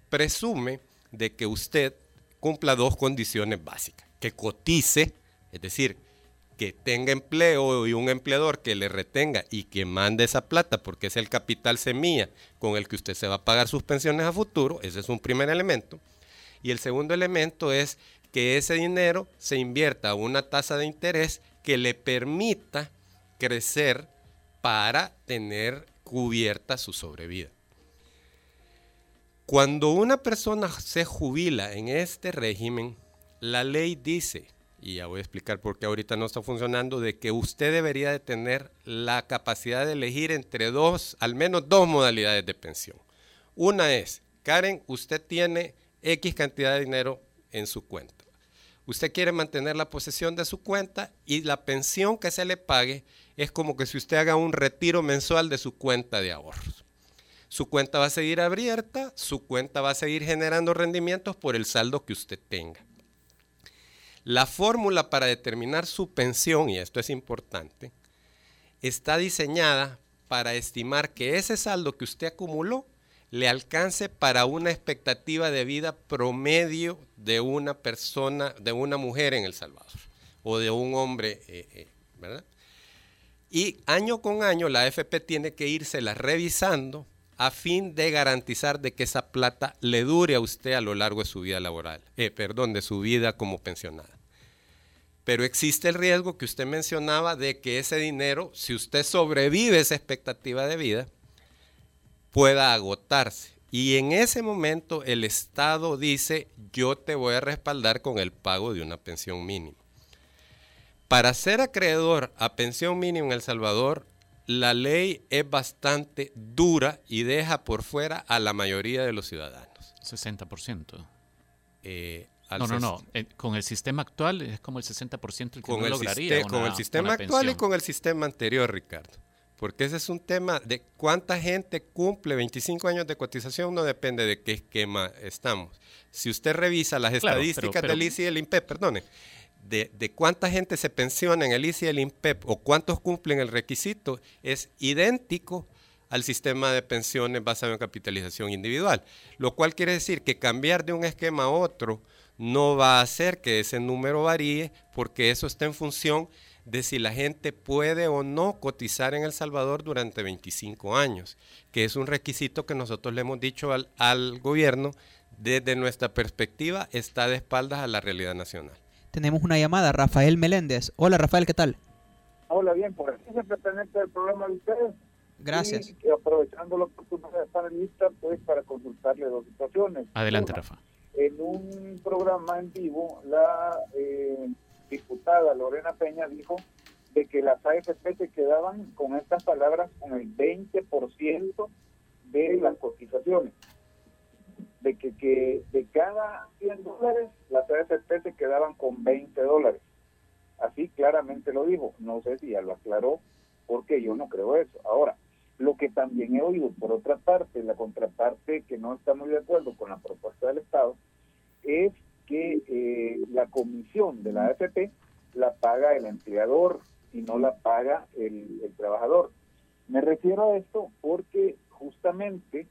presume de que usted cumpla dos condiciones básicas. Que cotice, es decir, que tenga empleo y un empleador que le retenga y que mande esa plata, porque es el capital semilla con el que usted se va a pagar sus pensiones a futuro. Ese es un primer elemento. Y el segundo elemento es que ese dinero se invierta a una tasa de interés que le permita crecer para tener cubierta su sobrevida. Cuando una persona se jubila en este régimen, la ley dice, y ya voy a explicar por qué ahorita no está funcionando, de que usted debería de tener la capacidad de elegir entre dos, al menos dos modalidades de pensión. Una es, Karen, usted tiene X cantidad de dinero en su cuenta. Usted quiere mantener la posesión de su cuenta y la pensión que se le pague es como que si usted haga un retiro mensual de su cuenta de ahorros. Su cuenta va a seguir abierta, su cuenta va a seguir generando rendimientos por el saldo que usted tenga. La fórmula para determinar su pensión, y esto es importante, está diseñada para estimar que ese saldo que usted acumuló le alcance para una expectativa de vida promedio de una persona, de una mujer en El Salvador, o de un hombre, eh, eh, ¿verdad? Y año con año la AFP tiene que írsela revisando a fin de garantizar de que esa plata le dure a usted a lo largo de su vida laboral, eh, perdón, de su vida como pensionada. Pero existe el riesgo que usted mencionaba de que ese dinero, si usted sobrevive esa expectativa de vida, pueda agotarse. Y en ese momento el Estado dice, yo te voy a respaldar con el pago de una pensión mínima. Para ser acreedor a pensión mínima en El Salvador, la ley es bastante dura y deja por fuera a la mayoría de los ciudadanos. 60%. Eh, No, no, no. Eh, con el sistema actual es como el 60% el que Con no el, lograría siste- con una- el sistema una actual y con el sistema anterior, Ricardo. Porque ese es un tema de cuánta gente cumple 25 años de cotización, no depende de qué esquema estamos. Si usted revisa las Claro, pero- estadísticas pero- del ICI y del INPEP, perdone, de, cuánta gente se pensiona en el ICI y el INPEP o cuántos cumplen el requisito, es idéntico al sistema de pensiones basado en capitalización individual. Lo cual quiere decir que cambiar de un esquema a otro no va a hacer que ese número varíe porque eso está en función de si la gente puede o no cotizar en El Salvador durante 25 años, que es un requisito que nosotros le hemos dicho al gobierno desde nuestra perspectiva está de espaldas a la realidad nacional. Tenemos una llamada, Rafael Meléndez. Hola Rafael, ¿qué tal? Hola, bien, por aquí se pertenece al programa de ustedes. Gracias. Y aprovechando la oportunidad de estar en lista, pues para consultarle dos situaciones. Adelante, Una, Rafa. En un programa en vivo, la eh, diputada Lorena Peña dijo de que las AFP se quedaban con estas palabras con el 20% de las cotizaciones. De que, que de cada 100 dólares, las AFP se quedaban con 20 dólares. Así claramente lo dijo. No sé si ya lo aclaró, porque yo no creo eso. Ahora, lo que también he oído por otra parte, la contraparte que no está muy de acuerdo con la propuesta del Estado, es que eh, la comisión de la AFP la paga el empleador y no la paga el, el trabajador. Me refiero a esto porque justamente,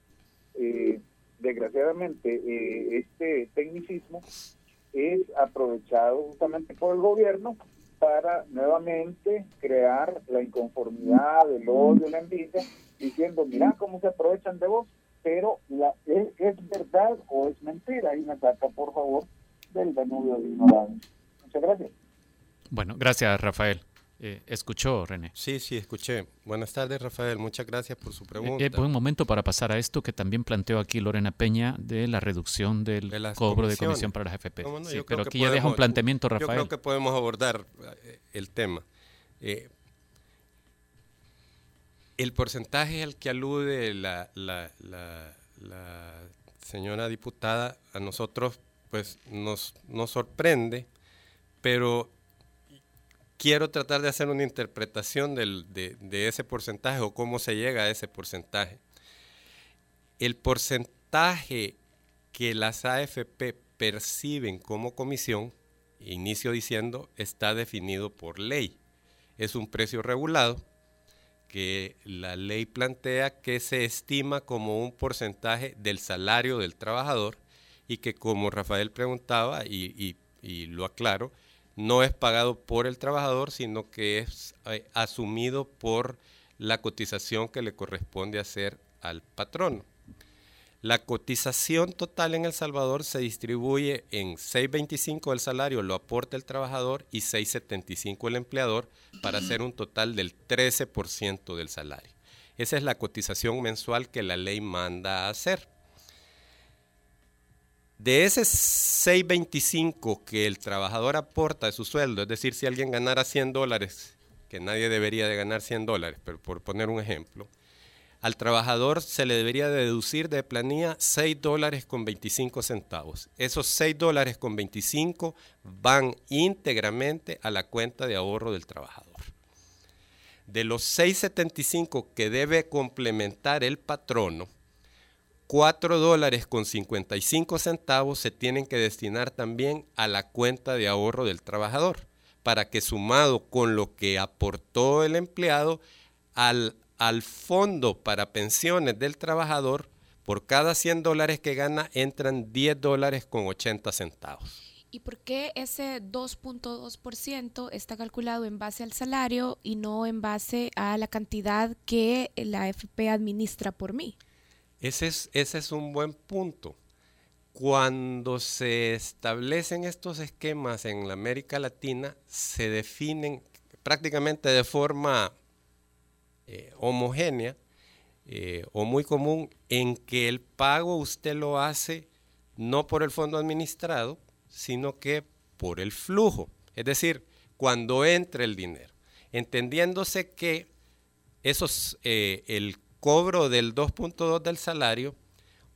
eh, desgraciadamente, eh, este tecnicismo es aprovechado justamente por el gobierno para nuevamente crear la inconformidad, el odio, la envidia, diciendo, mira cómo se aprovechan de vos, pero la, ¿es, verdad o es mentira? Y me saca, por favor, del Danubio de ignorancia. Muchas gracias. Bueno, gracias, Rafael. Eh, ¿Escuchó, René? Sí, sí, escuché. Buenas tardes, Rafael. Muchas gracias por su Eh, pregunta. eh, buen momento para pasar a esto que también planteó aquí Lorena Peña de la reducción del De cobro de comisión para las FP. Sí, Yo pero aquí ya deja un planteamiento, Yo Rafael. creo que podemos abordar eh, el tema. Eh, el porcentaje al que alude la, la- la- la señora diputada a nosotros pues nos, nos sorprende, pero quiero tratar de hacer una interpretación de, ese porcentaje o cómo se llega a ese porcentaje. El porcentaje que las AFP perciben como comisión, inicio diciendo, está definido por ley. Es un precio regulado que la ley plantea que se estima como un porcentaje del salario del trabajador y que como Rafael preguntaba y lo aclaro, no es pagado por el trabajador, sino que es eh, asumido por la cotización que le corresponde hacer al patrono. La cotización total en El Salvador se distribuye en 6.25 del salario lo aporta el trabajador y 6.75 el empleador para hacer un total del 13% del salario. Esa es la cotización mensual que la ley manda a hacer. De ese 6.25 que el trabajador aporta de su sueldo, es decir, si alguien ganara 100 dólares, que nadie debería de ganar 100 dólares, pero por poner un ejemplo, al trabajador se le debería deducir de planilla 6 dólares con 25 centavos. Esos 6 dólares con 25 van íntegramente a la cuenta de ahorro del trabajador. De los 6.75 que debe complementar el patrono, 4 dólares con 55 centavos se tienen que destinar también a la cuenta de ahorro del trabajador, para que sumado con lo que aportó el empleado al, al fondo para pensiones del trabajador, por cada 100 dólares que gana entran 10 dólares con 80 centavos. ¿Y por qué ese 2.2% está calculado en base al salario y no en base a la cantidad que la AFP administra por mí? Ese es, ese es un buen punto. Cuando se establecen estos esquemas en la América Latina, se definen prácticamente de forma eh, homogénea eh, o muy común en que el pago usted lo hace no por el fondo administrado, sino que por el flujo. Es decir, cuando entra el dinero. Entendiéndose que esos, eh, el cobro del 2.2 del salario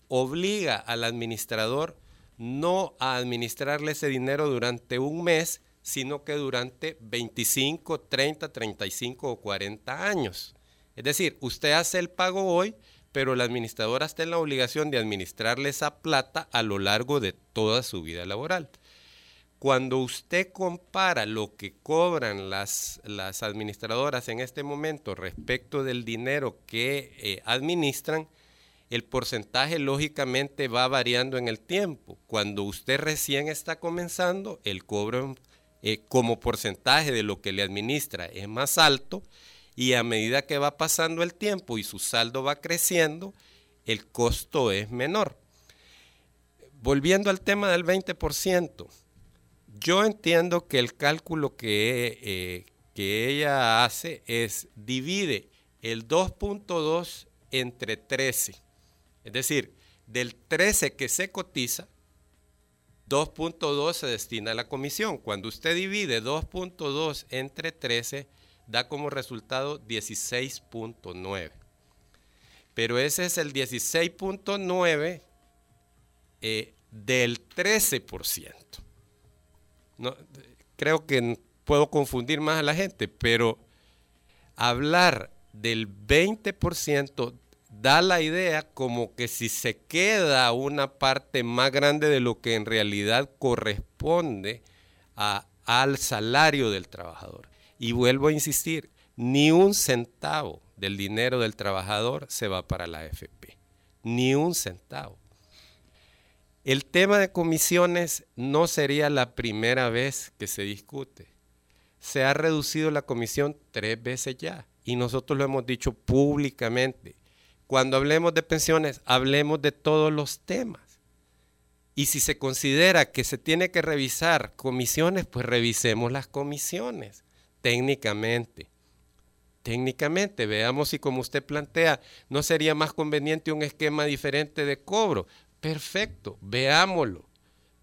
obliga al administrador no a administrarle ese dinero durante un mes, sino que durante 25, 30, 35 o 40 años. Es decir, usted hace el pago hoy, pero el administrador está en la obligación de administrarle esa plata a lo largo de toda su vida laboral. Cuando usted compara lo que cobran las, administradoras en este momento respecto del dinero que eh, administran, el porcentaje lógicamente va variando en el tiempo. Cuando usted recién está comenzando, el cobro eh, como porcentaje de lo que le administra es más alto y a medida que va pasando el tiempo y su saldo va creciendo, el costo es menor. Volviendo al tema del 20%, yo entiendo que el cálculo que, eh, que ella hace es divide el 2.2 entre 13. Es decir, del 13 que se cotiza, 2.2 se destina a la comisión. Cuando usted divide 2.2 entre 13, da como resultado 16.9. Pero ese es el 16.9 eh, del 13%. No, creo que puedo confundir más a la gente, pero hablar del 20% da la idea como que si se queda una parte más grande de lo que en realidad corresponde al salario del trabajador. Y vuelvo a insistir, ni un centavo del dinero del trabajador se va para la AFP, ni un centavo. El tema de comisiones no sería la primera vez que se discute. Se ha reducido la comisión tres veces ya y nosotros lo hemos dicho públicamente. Cuando hablemos de pensiones, hablemos de todos los temas. Y si se considera que se tiene que revisar comisiones, pues revisemos las comisiones técnicamente. Técnicamente, veamos si como usted plantea, no sería más conveniente un esquema diferente de cobro. Perfecto, veámoslo,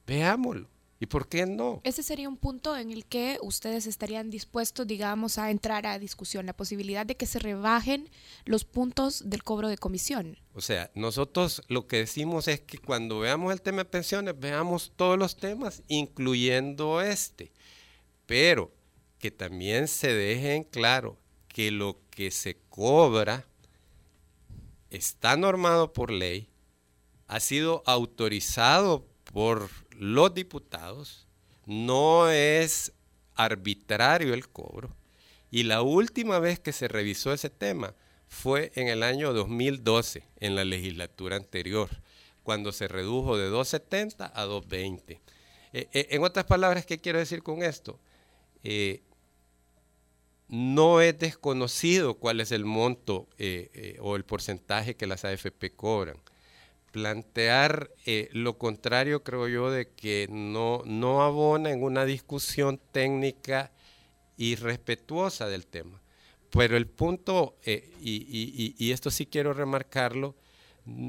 veámoslo. ¿Y por qué no? Ese sería un punto en el que ustedes estarían dispuestos, digamos, a entrar a discusión, la posibilidad de que se rebajen los puntos del cobro de comisión. O sea, nosotros lo que decimos es que cuando veamos el tema de pensiones, veamos todos los temas, incluyendo este. Pero que también se deje en claro que lo que se cobra está normado por ley, ha sido autorizado por los diputados, no es arbitrario el cobro. Y la última vez que se revisó ese tema fue en el año 2012, en la legislatura anterior, cuando se redujo de 270 a 220. Eh, eh, en otras palabras, ¿qué quiero decir con esto? Eh, no es desconocido cuál es el monto o el porcentaje que las AFP cobran plantear eh, lo contrario, creo yo, de que no, no abona en una discusión técnica y respetuosa del tema. Pero el punto, eh, y, esto sí quiero remarcarlo,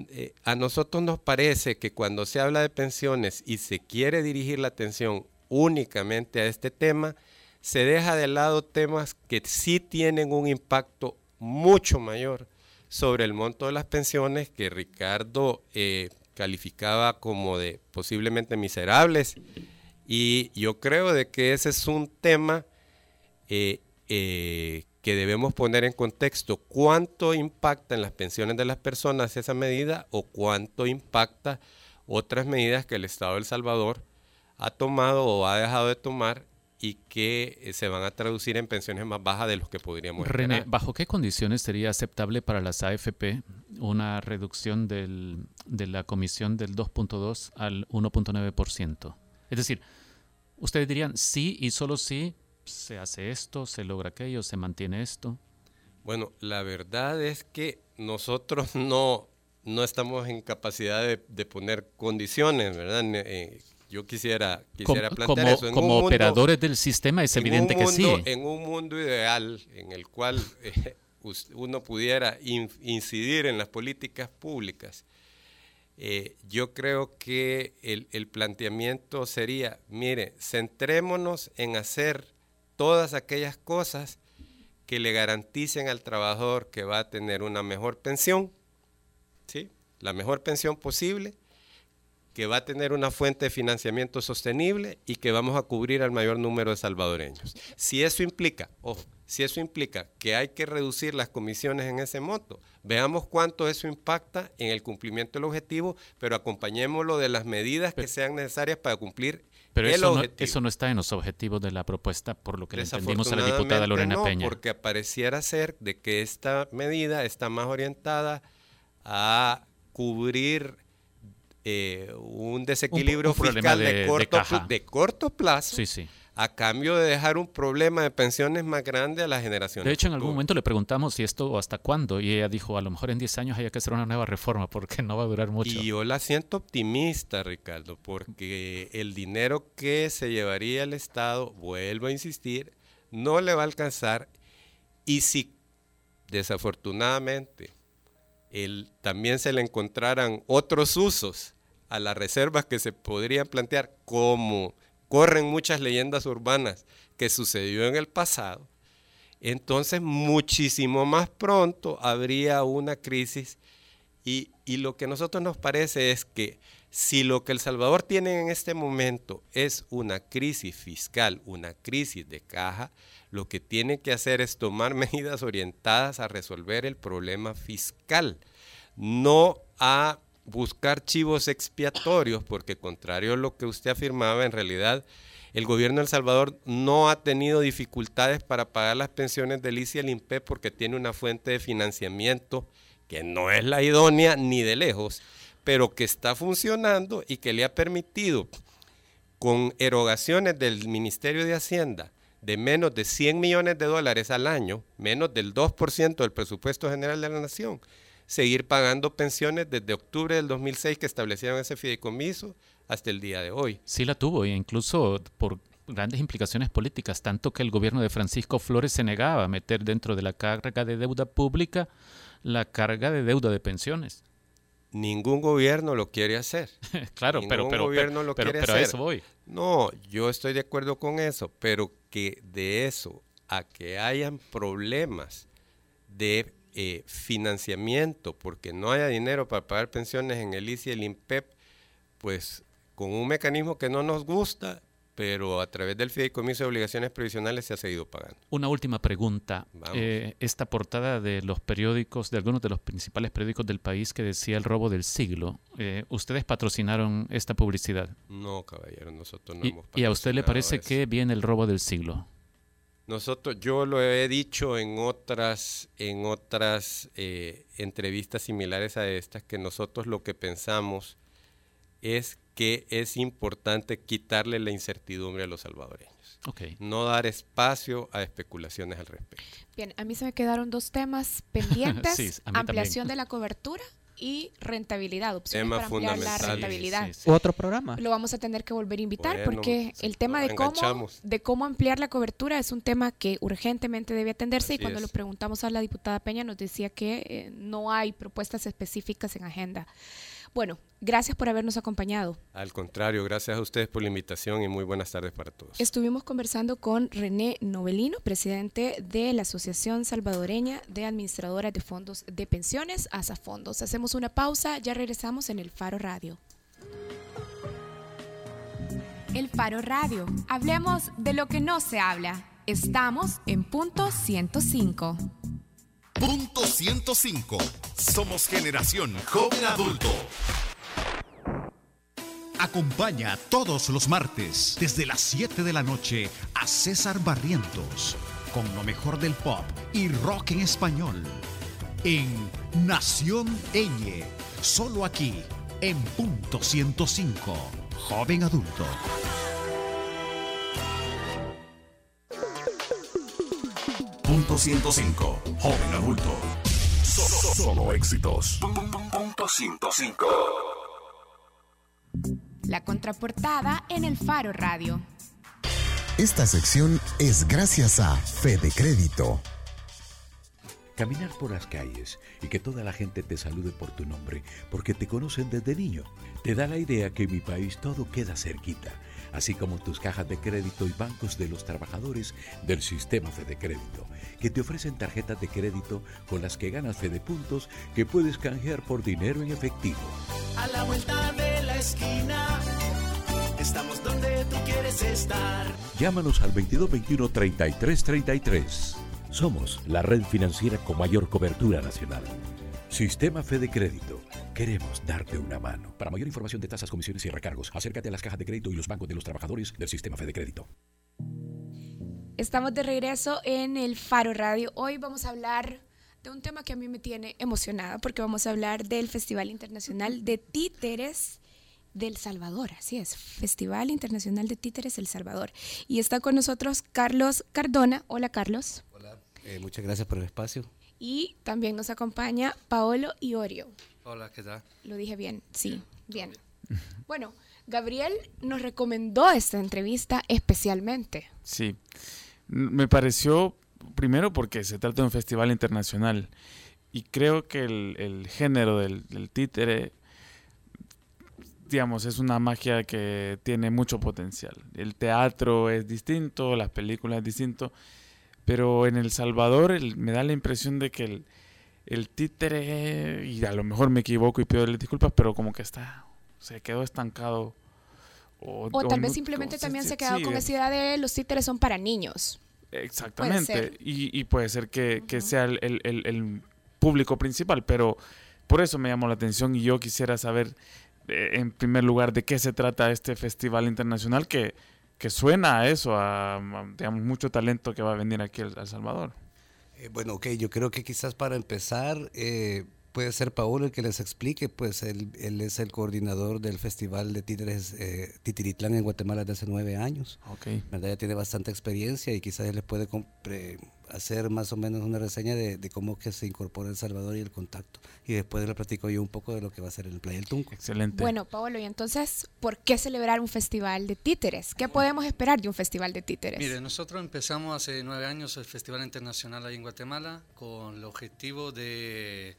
eh, a nosotros nos parece que cuando se habla de pensiones y se quiere dirigir la atención únicamente a este tema, se deja de lado temas que sí tienen un impacto mucho mayor sobre el monto de las pensiones que Ricardo eh, calificaba como de posiblemente miserables. Y yo creo de que ese es un tema eh, eh, que debemos poner en contexto. ¿Cuánto impacta en las pensiones de las personas esa medida o cuánto impacta otras medidas que el Estado de Salvador ha tomado o ha dejado de tomar y que eh, se van a traducir en pensiones más bajas de los que podríamos René, ¿bajo qué condiciones sería aceptable para las AFP una reducción del, de la comisión del 2.2 al 1.9%? Es decir, ustedes dirían sí y solo sí se hace esto, se logra aquello, se mantiene esto. Bueno, la verdad es que nosotros no, no estamos en capacidad de, de poner condiciones, ¿verdad? Eh, yo quisiera, quisiera plantear eso. como operadores del sistema es evidente que sí. En un mundo ideal en el cual eh, uno pudiera incidir en las políticas públicas, eh, yo creo que el, el, planteamiento sería, mire, centrémonos en hacer todas aquellas cosas que le garanticen al trabajador que va a tener una mejor pensión, ¿sí? la mejor pensión posible, que va a tener una fuente de financiamiento sostenible y que vamos a cubrir al mayor número de salvadoreños. Si eso implica, ojo, si eso implica que hay que reducir las comisiones en ese monto, veamos cuánto eso impacta en el cumplimiento del objetivo, pero acompañémoslo de las medidas que sean necesarias para cumplir pero el eso objetivo. No, eso no está en los objetivos de la propuesta, por lo que le entendimos a la diputada Lorena no, Peña. Porque pareciera ser de que esta medida está más orientada a cubrir eh, un desequilibrio fiscal de, corto, de, corto, plazo a cambio de dejar un problema de pensiones más grande a la generación. De hecho, en algún momento le preguntamos si esto o hasta cuándo y ella dijo, a lo mejor en 10 años hay que hacer una nueva reforma porque no va a durar mucho. Y yo la siento optimista, Ricardo, porque el dinero que se llevaría el Estado, vuelvo a insistir, no le va a alcanzar y si desafortunadamente el, también se le encontraran otros usos a las reservas que se podrían plantear, como corren muchas leyendas urbanas que sucedió en el pasado, entonces muchísimo más pronto habría una crisis. Y, y, lo que a nosotros nos parece es que si lo que El Salvador tiene en este momento es una crisis fiscal, una crisis de caja, lo que tiene que hacer es tomar medidas orientadas a resolver el problema fiscal, no a buscar chivos expiatorios, porque contrario a lo que usted afirmaba, en realidad El gobierno de El Salvador no ha tenido dificultades para pagar las pensiones del ICI y el INPE porque tiene una fuente de financiamiento que no es la idónea ni de lejos, pero que está funcionando y que le ha permitido con erogaciones del Ministerio de Hacienda de menos de 100 millones de dólares al año, menos del 2% del presupuesto general de la nación, seguir pagando pensiones desde octubre del 2006 que establecieron ese fideicomiso hasta el día de hoy. Sí la tuvo, e incluso por grandes implicaciones políticas, tanto que el gobierno de Francisco Flores se negaba a meter dentro de la carga de deuda pública la carga de deuda de pensiones. Ningún gobierno lo quiere hacer. claro, pero, pero, gobierno lo pero, quiere pero a hacer. eso voy. No, yo estoy de acuerdo con eso, pero que de eso a que hayan problemas de eh, financiamiento porque no haya dinero para pagar pensiones en el ICI y el INPEP, pues con un mecanismo que no nos gusta, pero a través del fideicomiso de obligaciones previsionales se ha seguido pagando. Una última pregunta. Eh, esta portada de los periódicos, de algunos de los principales periódicos del país que decía el robo del siglo, eh, ¿ustedes patrocinaron esta publicidad? No, caballero, nosotros no Y, hemos y a usted le patrocinado parece eso. que viene el robo del siglo? Nosotros, yo lo he dicho en otras, en otras eh, entrevistas similares a estas, que nosotros lo que pensamos es que es importante quitarle la incertidumbre a los salvadoreños. Ok. No dar espacio a especulaciones al respecto. Bien, a mí se me quedaron dos temas pendientes. Sí, a mí ampliación también. de la cobertura y rentabilidad, opciones Tema para ampliar la fundamental. rentabilidad. Sí, sí, sí. Otro programa. Lo vamos a tener que volver a invitar Bueno, porque sí, el tema de cómo, de cómo ampliar la cobertura es un tema que urgentemente debe atenderse y cuando es. lo preguntamos a la diputada Peña nos decía que eh, no hay propuestas específicas en agenda. Bueno, gracias por habernos acompañado. Al contrario, gracias a ustedes por la invitación y muy buenas tardes para todos. Estuvimos conversando con René Novelino, presidente de la Asociación Salvadoreña de Administradoras de Fondos de Pensiones, ASA Fondos. Hacemos una pausa, ya regresamos en el Faro Radio. El Faro Radio. Hablemos de lo que no se habla. Estamos en punto 105. Punto 105. Somos generación joven adulto. Acompaña todos los martes desde las 7 de la noche a César Barrientos con lo mejor del pop y rock en español en Nación Eñe, solo aquí en punto 105, joven adulto. 105. Joven adulto. Solo, solo éxitos. Punto 105. La contraportada en el Faro Radio. Esta sección es gracias a Fede Crédito. Caminar por las calles y que toda la gente te salude por tu nombre porque te conocen desde niño te da la idea que en mi país todo queda cerquita, así como tus cajas de crédito y bancos de los trabajadores del sistema Fede Crédito, que te ofrecen tarjetas de crédito con las que ganas Fede Puntos que puedes canjear por dinero en efectivo. A la vuelta de la esquina, estamos donde tú quieres estar. Llámanos al 2221 3333. Somos la red financiera con mayor cobertura nacional. Sistema Fede Crédito. Queremos darte una mano. Para mayor información de tasas, comisiones y recargos, acércate a las cajas de crédito y los bancos de los trabajadores del Sistema Fede Crédito. Estamos de regreso en el Faro Radio. Hoy vamos a hablar de un tema que a mí me tiene emocionada porque vamos a hablar del Festival Internacional de Títeres del Salvador. Así es, Festival Internacional de Títeres El Salvador. Y está con nosotros Carlos Cardona. Hola Carlos. Hola, eh, muchas gracias por el espacio. Y también nos acompaña Paolo Iorio. Hola, ¿qué tal? Lo dije bien, sí, bien. Bueno, Gabriel nos recomendó esta entrevista especialmente. Sí, me pareció, primero porque se trata de un festival internacional y creo que el, el género del, del títere, digamos, es una magia que tiene mucho potencial. El teatro es distinto, las películas es distinto, pero en El Salvador el- me da la impresión de que el, el títere, y a lo mejor me equivoco y pido disculpas, pero como que está, se quedó estancado. O, O tal vez simplemente también sí, se quedó sí, con esa idea de los títeres son para niños. Exactamente. Y, y puede ser que, que sea el, el- el- el público principal, pero por eso me llamó la atención y yo quisiera saber, eh, en primer lugar, de qué se trata este festival internacional que que suena a eso, a, mucho talento que va a venir aquí a El Salvador. Eh, bueno, ok, yo creo que quizás para empezar eh, puede ser Paolo el que les explique, pues él, él es el coordinador del Festival de Títeres eh, Titiritlán en Guatemala desde hace nueve años. Ok. ¿verdad? Ya tiene bastante experiencia y quizás él les puede hacer más o menos una reseña de, de cómo que se incorpora El Salvador y el contacto. Y después le platico yo un poco de lo que va a ser el Playa del Tunco. Excelente. Bueno, Paolo, y entonces, ¿por qué celebrar un festival de títeres? ¿Qué podemos esperar de un festival de títeres? Mire, nosotros empezamos hace nueve años el Festival Internacional ahí en Guatemala con el objetivo de,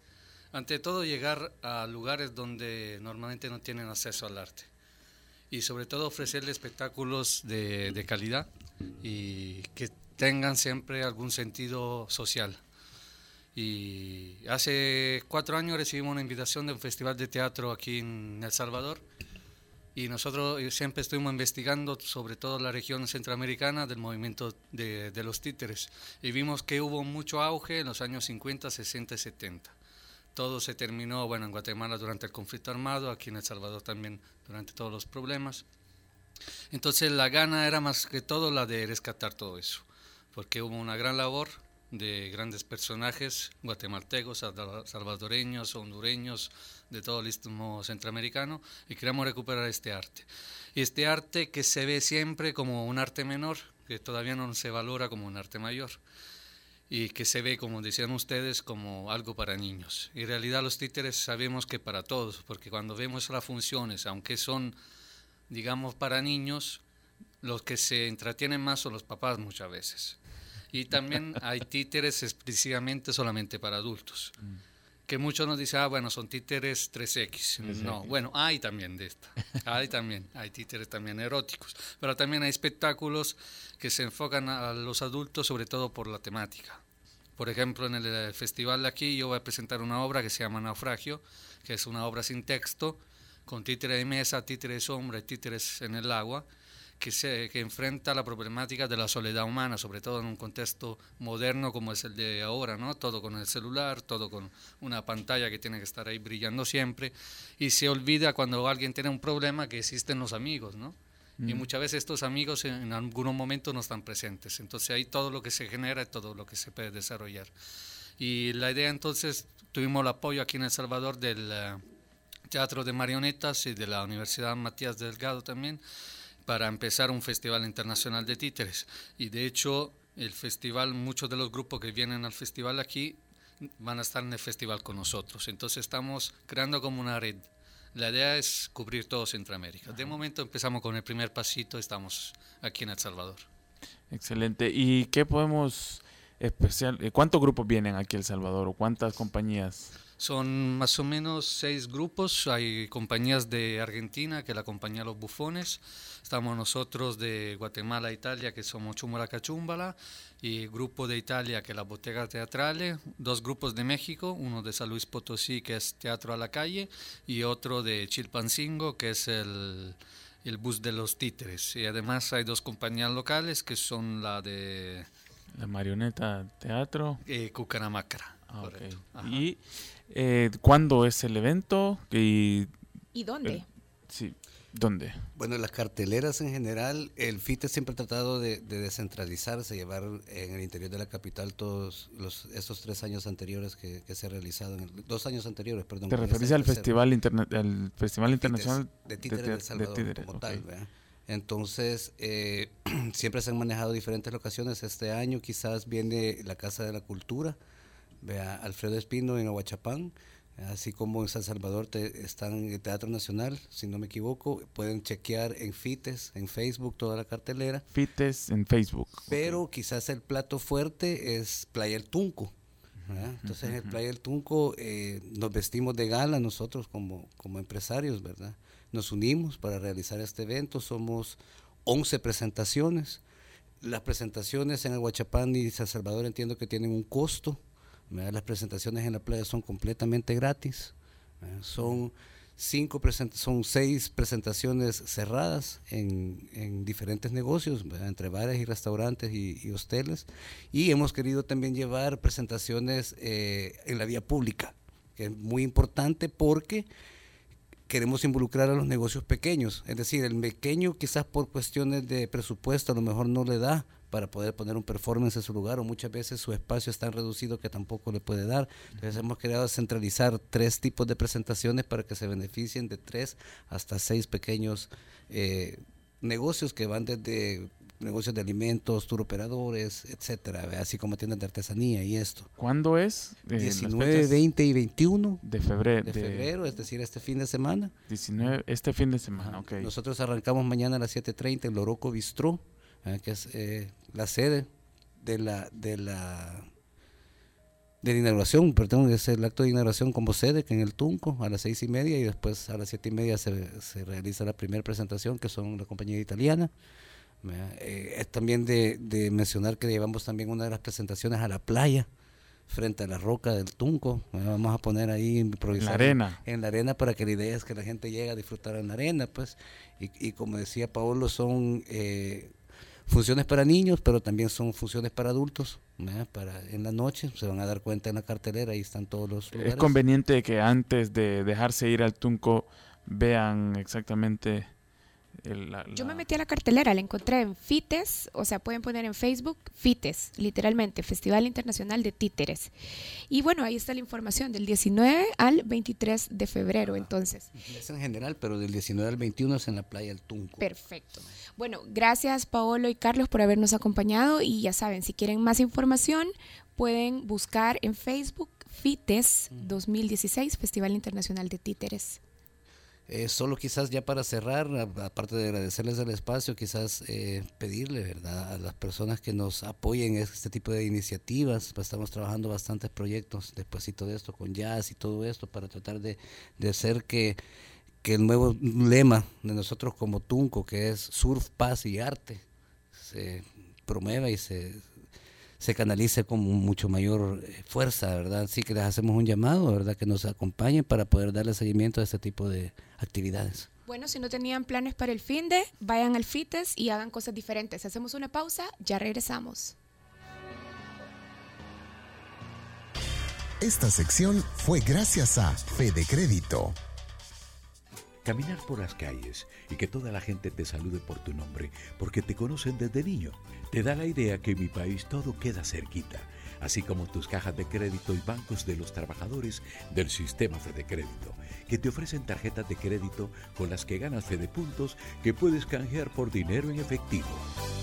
ante todo, llegar a lugares donde normalmente no tienen acceso al arte y sobre todo ofrecerle espectáculos de, calidad y que tengan siempre algún sentido social. Y hace cuatro años recibimos una invitación de un festival de teatro aquí en El Salvador y nosotros eh, siempre estuvimos investigando sobre todo la región centroamericana del movimiento de, de los títeres y vimos que hubo mucho auge en los años 50, 60 y 70. Todo se terminó, bueno, en Guatemala durante el conflicto armado, aquí en El Salvador también durante todos los problemas. Entonces la gana era más que todo la de rescatar todo eso, porque hubo una gran labor de grandes personajes guatemaltecos, salva- salvadoreños, hondureños, de todo el istmo centroamericano, y queremos recuperar este arte. Y este arte que se ve siempre como un arte menor, que todavía no se valora como un arte mayor, y que se ve, como decían ustedes, como algo para niños. En realidad los títeres sabemos que para todos, porque cuando vemos las funciones, aunque son, digamos, para niños, los que se entretienen más son los papás muchas veces. Y también hay títeres exclusivamente solamente para adultos. Que muchos nos dicen, ah, bueno, son títeres 3X. No, 3X. bueno, hay también de esta. Hay también, hay títeres también eróticos. Pero también hay espectáculos que se enfocan a los adultos, sobre todo por la temática. Por ejemplo, en el eh, festival de aquí yo voy a presentar una obra que se llama Naufragio, que es una obra sin texto, con títere de mesa, títere de sombra y títeres en el agua, que, se, que enfrenta la problemática de la soledad humana, sobre todo en un contexto moderno como es el de ahora, ¿no? Todo con el celular, todo con una pantalla que tiene que estar ahí brillando siempre, y se olvida cuando alguien tiene un problema que existen los amigos, ¿no? Y Mm. muchas veces estos amigos en, en algunos momentos no están presentes. Entonces ahí todo lo que se genera es todo lo que se puede desarrollar. Y la idea entonces, tuvimos el apoyo aquí en El Salvador del eh, Teatro de Marionetas y de la Universidad Matías Delgado también, para empezar un festival internacional de títeres. Y de hecho, el festival, muchos de los grupos que vienen al festival aquí van a estar en el festival con nosotros. Entonces estamos creando como una red. La idea es cubrir todo Centroamérica. De momento empezamos con el primer pasito, estamos aquí en El Salvador. Excelente. ¿Y qué podemos especial? eh, ¿Cuántos grupos vienen aquí a El Salvador o cuántas compañías? Son más o menos seis grupos. Hay compañías de Argentina, que es la compañía Los Bufones. Estamos nosotros de Guatemala, Italia, que somos Chumala Cachumbala. Y grupo de Italia, que es la Bottega Teatrale. Dos grupos de México, uno de San Luis Potosí, que es Teatro a la Calle. Y otro de Chilpancingo, que es el, el Bus de los Títeres. Y además hay dos compañías locales, que son la de La marioneta teatro. eh, Cucaramácara. Ah, ok. correcto. Ajá. ¿Y eh, cuándo es el evento? Y, ¿Y dónde? eh, sí, ¿dónde? Bueno, las carteleras en general, el FITE siempre ha tratado de, de descentralizarse, llevar en el interior de la capital todos los, estos tres años anteriores que, que se ha realizado, en el- dos años anteriores, perdón. ¿Te referís al festival, interna- al festival internacional de títeres te- del Salvador títeres? como Ok. tal, ¿verdad? Entonces, eh, siempre se han manejado diferentes locaciones. Este año quizás viene la Casa de la Cultura, vea Alfredo Espino en Aguachapán, así como en San Salvador te- están en el Teatro Nacional, si no me equivoco. Pueden chequear en FITES, en Facebook, toda la cartelera. Fites en Facebook. Pero quizás el plato fuerte es Playa El Tunco. ¿verdad? Entonces en el Playa El Tunco eh, nos vestimos de gala nosotros como, como empresarios, ¿verdad? Nos unimos para realizar este evento, somos 11 presentaciones. Las presentaciones en Aguachapán y San Salvador entiendo que tienen un costo. Las presentaciones en la playa son completamente gratis. ¿verdad? Son cinco son seis presentaciones cerradas en, en diferentes negocios, ¿verdad? entre bares y restaurantes y, y hosteles. Y hemos querido también llevar presentaciones eh, en la vía pública, que es muy importante porque queremos involucrar a los negocios pequeños. Es decir, el pequeño quizás por cuestiones de presupuesto a lo mejor no le da para poder poner un performance en su lugar o muchas veces su espacio es tan reducido que tampoco le puede dar. Entonces hemos querido centralizar tres tipos de presentaciones para que se beneficien de tres hasta seis pequeños eh, negocios que van desde negocios de alimentos, tour operadores, etcétera, así como tiendas de artesanía y esto. ¿Cuándo es? Eh, 19, 20 y 21 de febrero. De febrero, es decir, este fin de semana. 19, este fin de semana, ok. Nosotros arrancamos mañana a las 7.30 en Loroco Bistró, eh, que es eh, la sede de la, de la de la inauguración, perdón, es el acto de inauguración como sede, que en el Tunco, a las seis y media, y después a las siete y media se, se realiza la primera presentación, que son la compañía italiana. Eh, es también de, de, mencionar que llevamos también una de las presentaciones a la playa, frente a la roca del Tunco. Vamos a poner ahí improvisar. En la arena. En la arena para que la idea es que la gente llegue a disfrutar en la arena, pues. Y, y como decía Paolo, son eh, funciones para niños, pero también son funciones para adultos. Para en la noche se van a dar cuenta en la cartelera, ahí están todos los lugares. Es conveniente que antes de dejarse ir al Tunco vean exactamente yo me metí a la cartelera, la encontré en FITES, o sea, pueden poner en Facebook FITES, literalmente, Festival Internacional de Títeres. Y bueno, ahí está la información del 19 al 23 de febrero, entonces. Es en general, pero del 19 al 21 es en la playa El Tunco. Perfecto. Bueno, gracias Paolo y Carlos por habernos acompañado y ya saben, si quieren más información, pueden buscar en Facebook FITES 2016, Festival Internacional de Títeres. Eh, solo quizás ya para cerrar, aparte de agradecerles el espacio, quizás eh, pedirle verdad a las personas que nos apoyen en este tipo de iniciativas. Pues estamos trabajando bastantes proyectos después de esto con jazz y todo esto para tratar de, de hacer que, que el nuevo lema de nosotros como Tunco, que es surf, paz y arte, se promueva y se, se canalice con mucho mayor eh, fuerza, ¿verdad? Así que les hacemos un llamado, ¿verdad? Que nos acompañen para poder darle seguimiento a este tipo de actividades. Bueno, si no tenían planes para el fin de, vayan al FITES y hagan cosas diferentes. Hacemos una pausa, ya regresamos. Esta sección fue gracias a Fede Crédito. Caminar por las calles y que toda la gente te salude por tu nombre, porque te conocen desde niño, te da la idea que en mi país todo queda cerquita, así como tus cajas de crédito y bancos de los trabajadores del sistema Fede Crédito, que te ofrecen tarjetas de crédito con las que ganas Fede Puntos que puedes canjear por dinero en efectivo.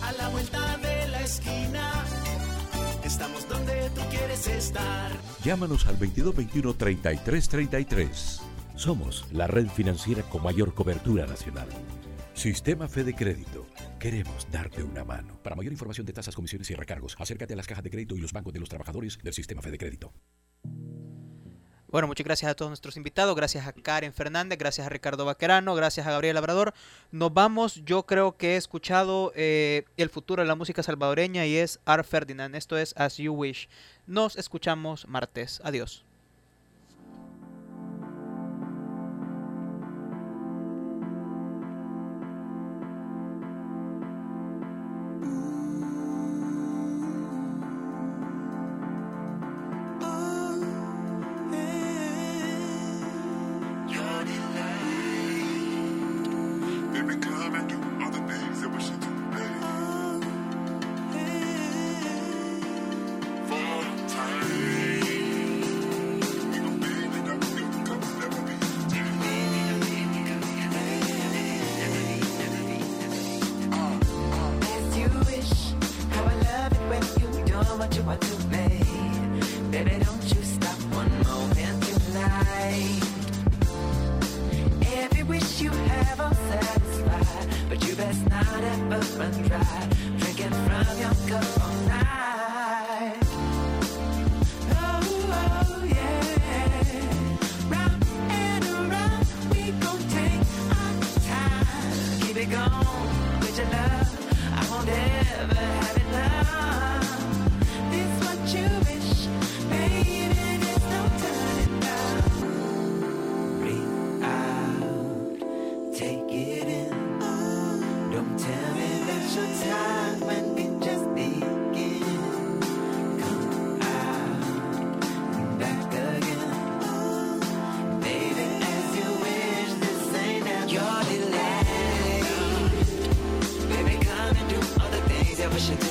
A la vuelta de la esquina. Estamos donde tú quieres estar. Llámanos al 2221 3333. Somos la red financiera con mayor cobertura nacional. Sistema Fede Crédito. Queremos darte una mano. Para mayor información de tasas, comisiones y recargos, acércate a las cajas de crédito y los bancos de los trabajadores del Sistema Fede Crédito. Bueno, muchas gracias a todos nuestros invitados, gracias a Karen Fernández, gracias a Ricardo Vaquerano, gracias a Gabriel Labrador. Nos vamos, yo creo que he escuchado eh, el futuro de la música salvadoreña y es Art Ferdinand, esto es As You Wish. Nos escuchamos martes, adiós. should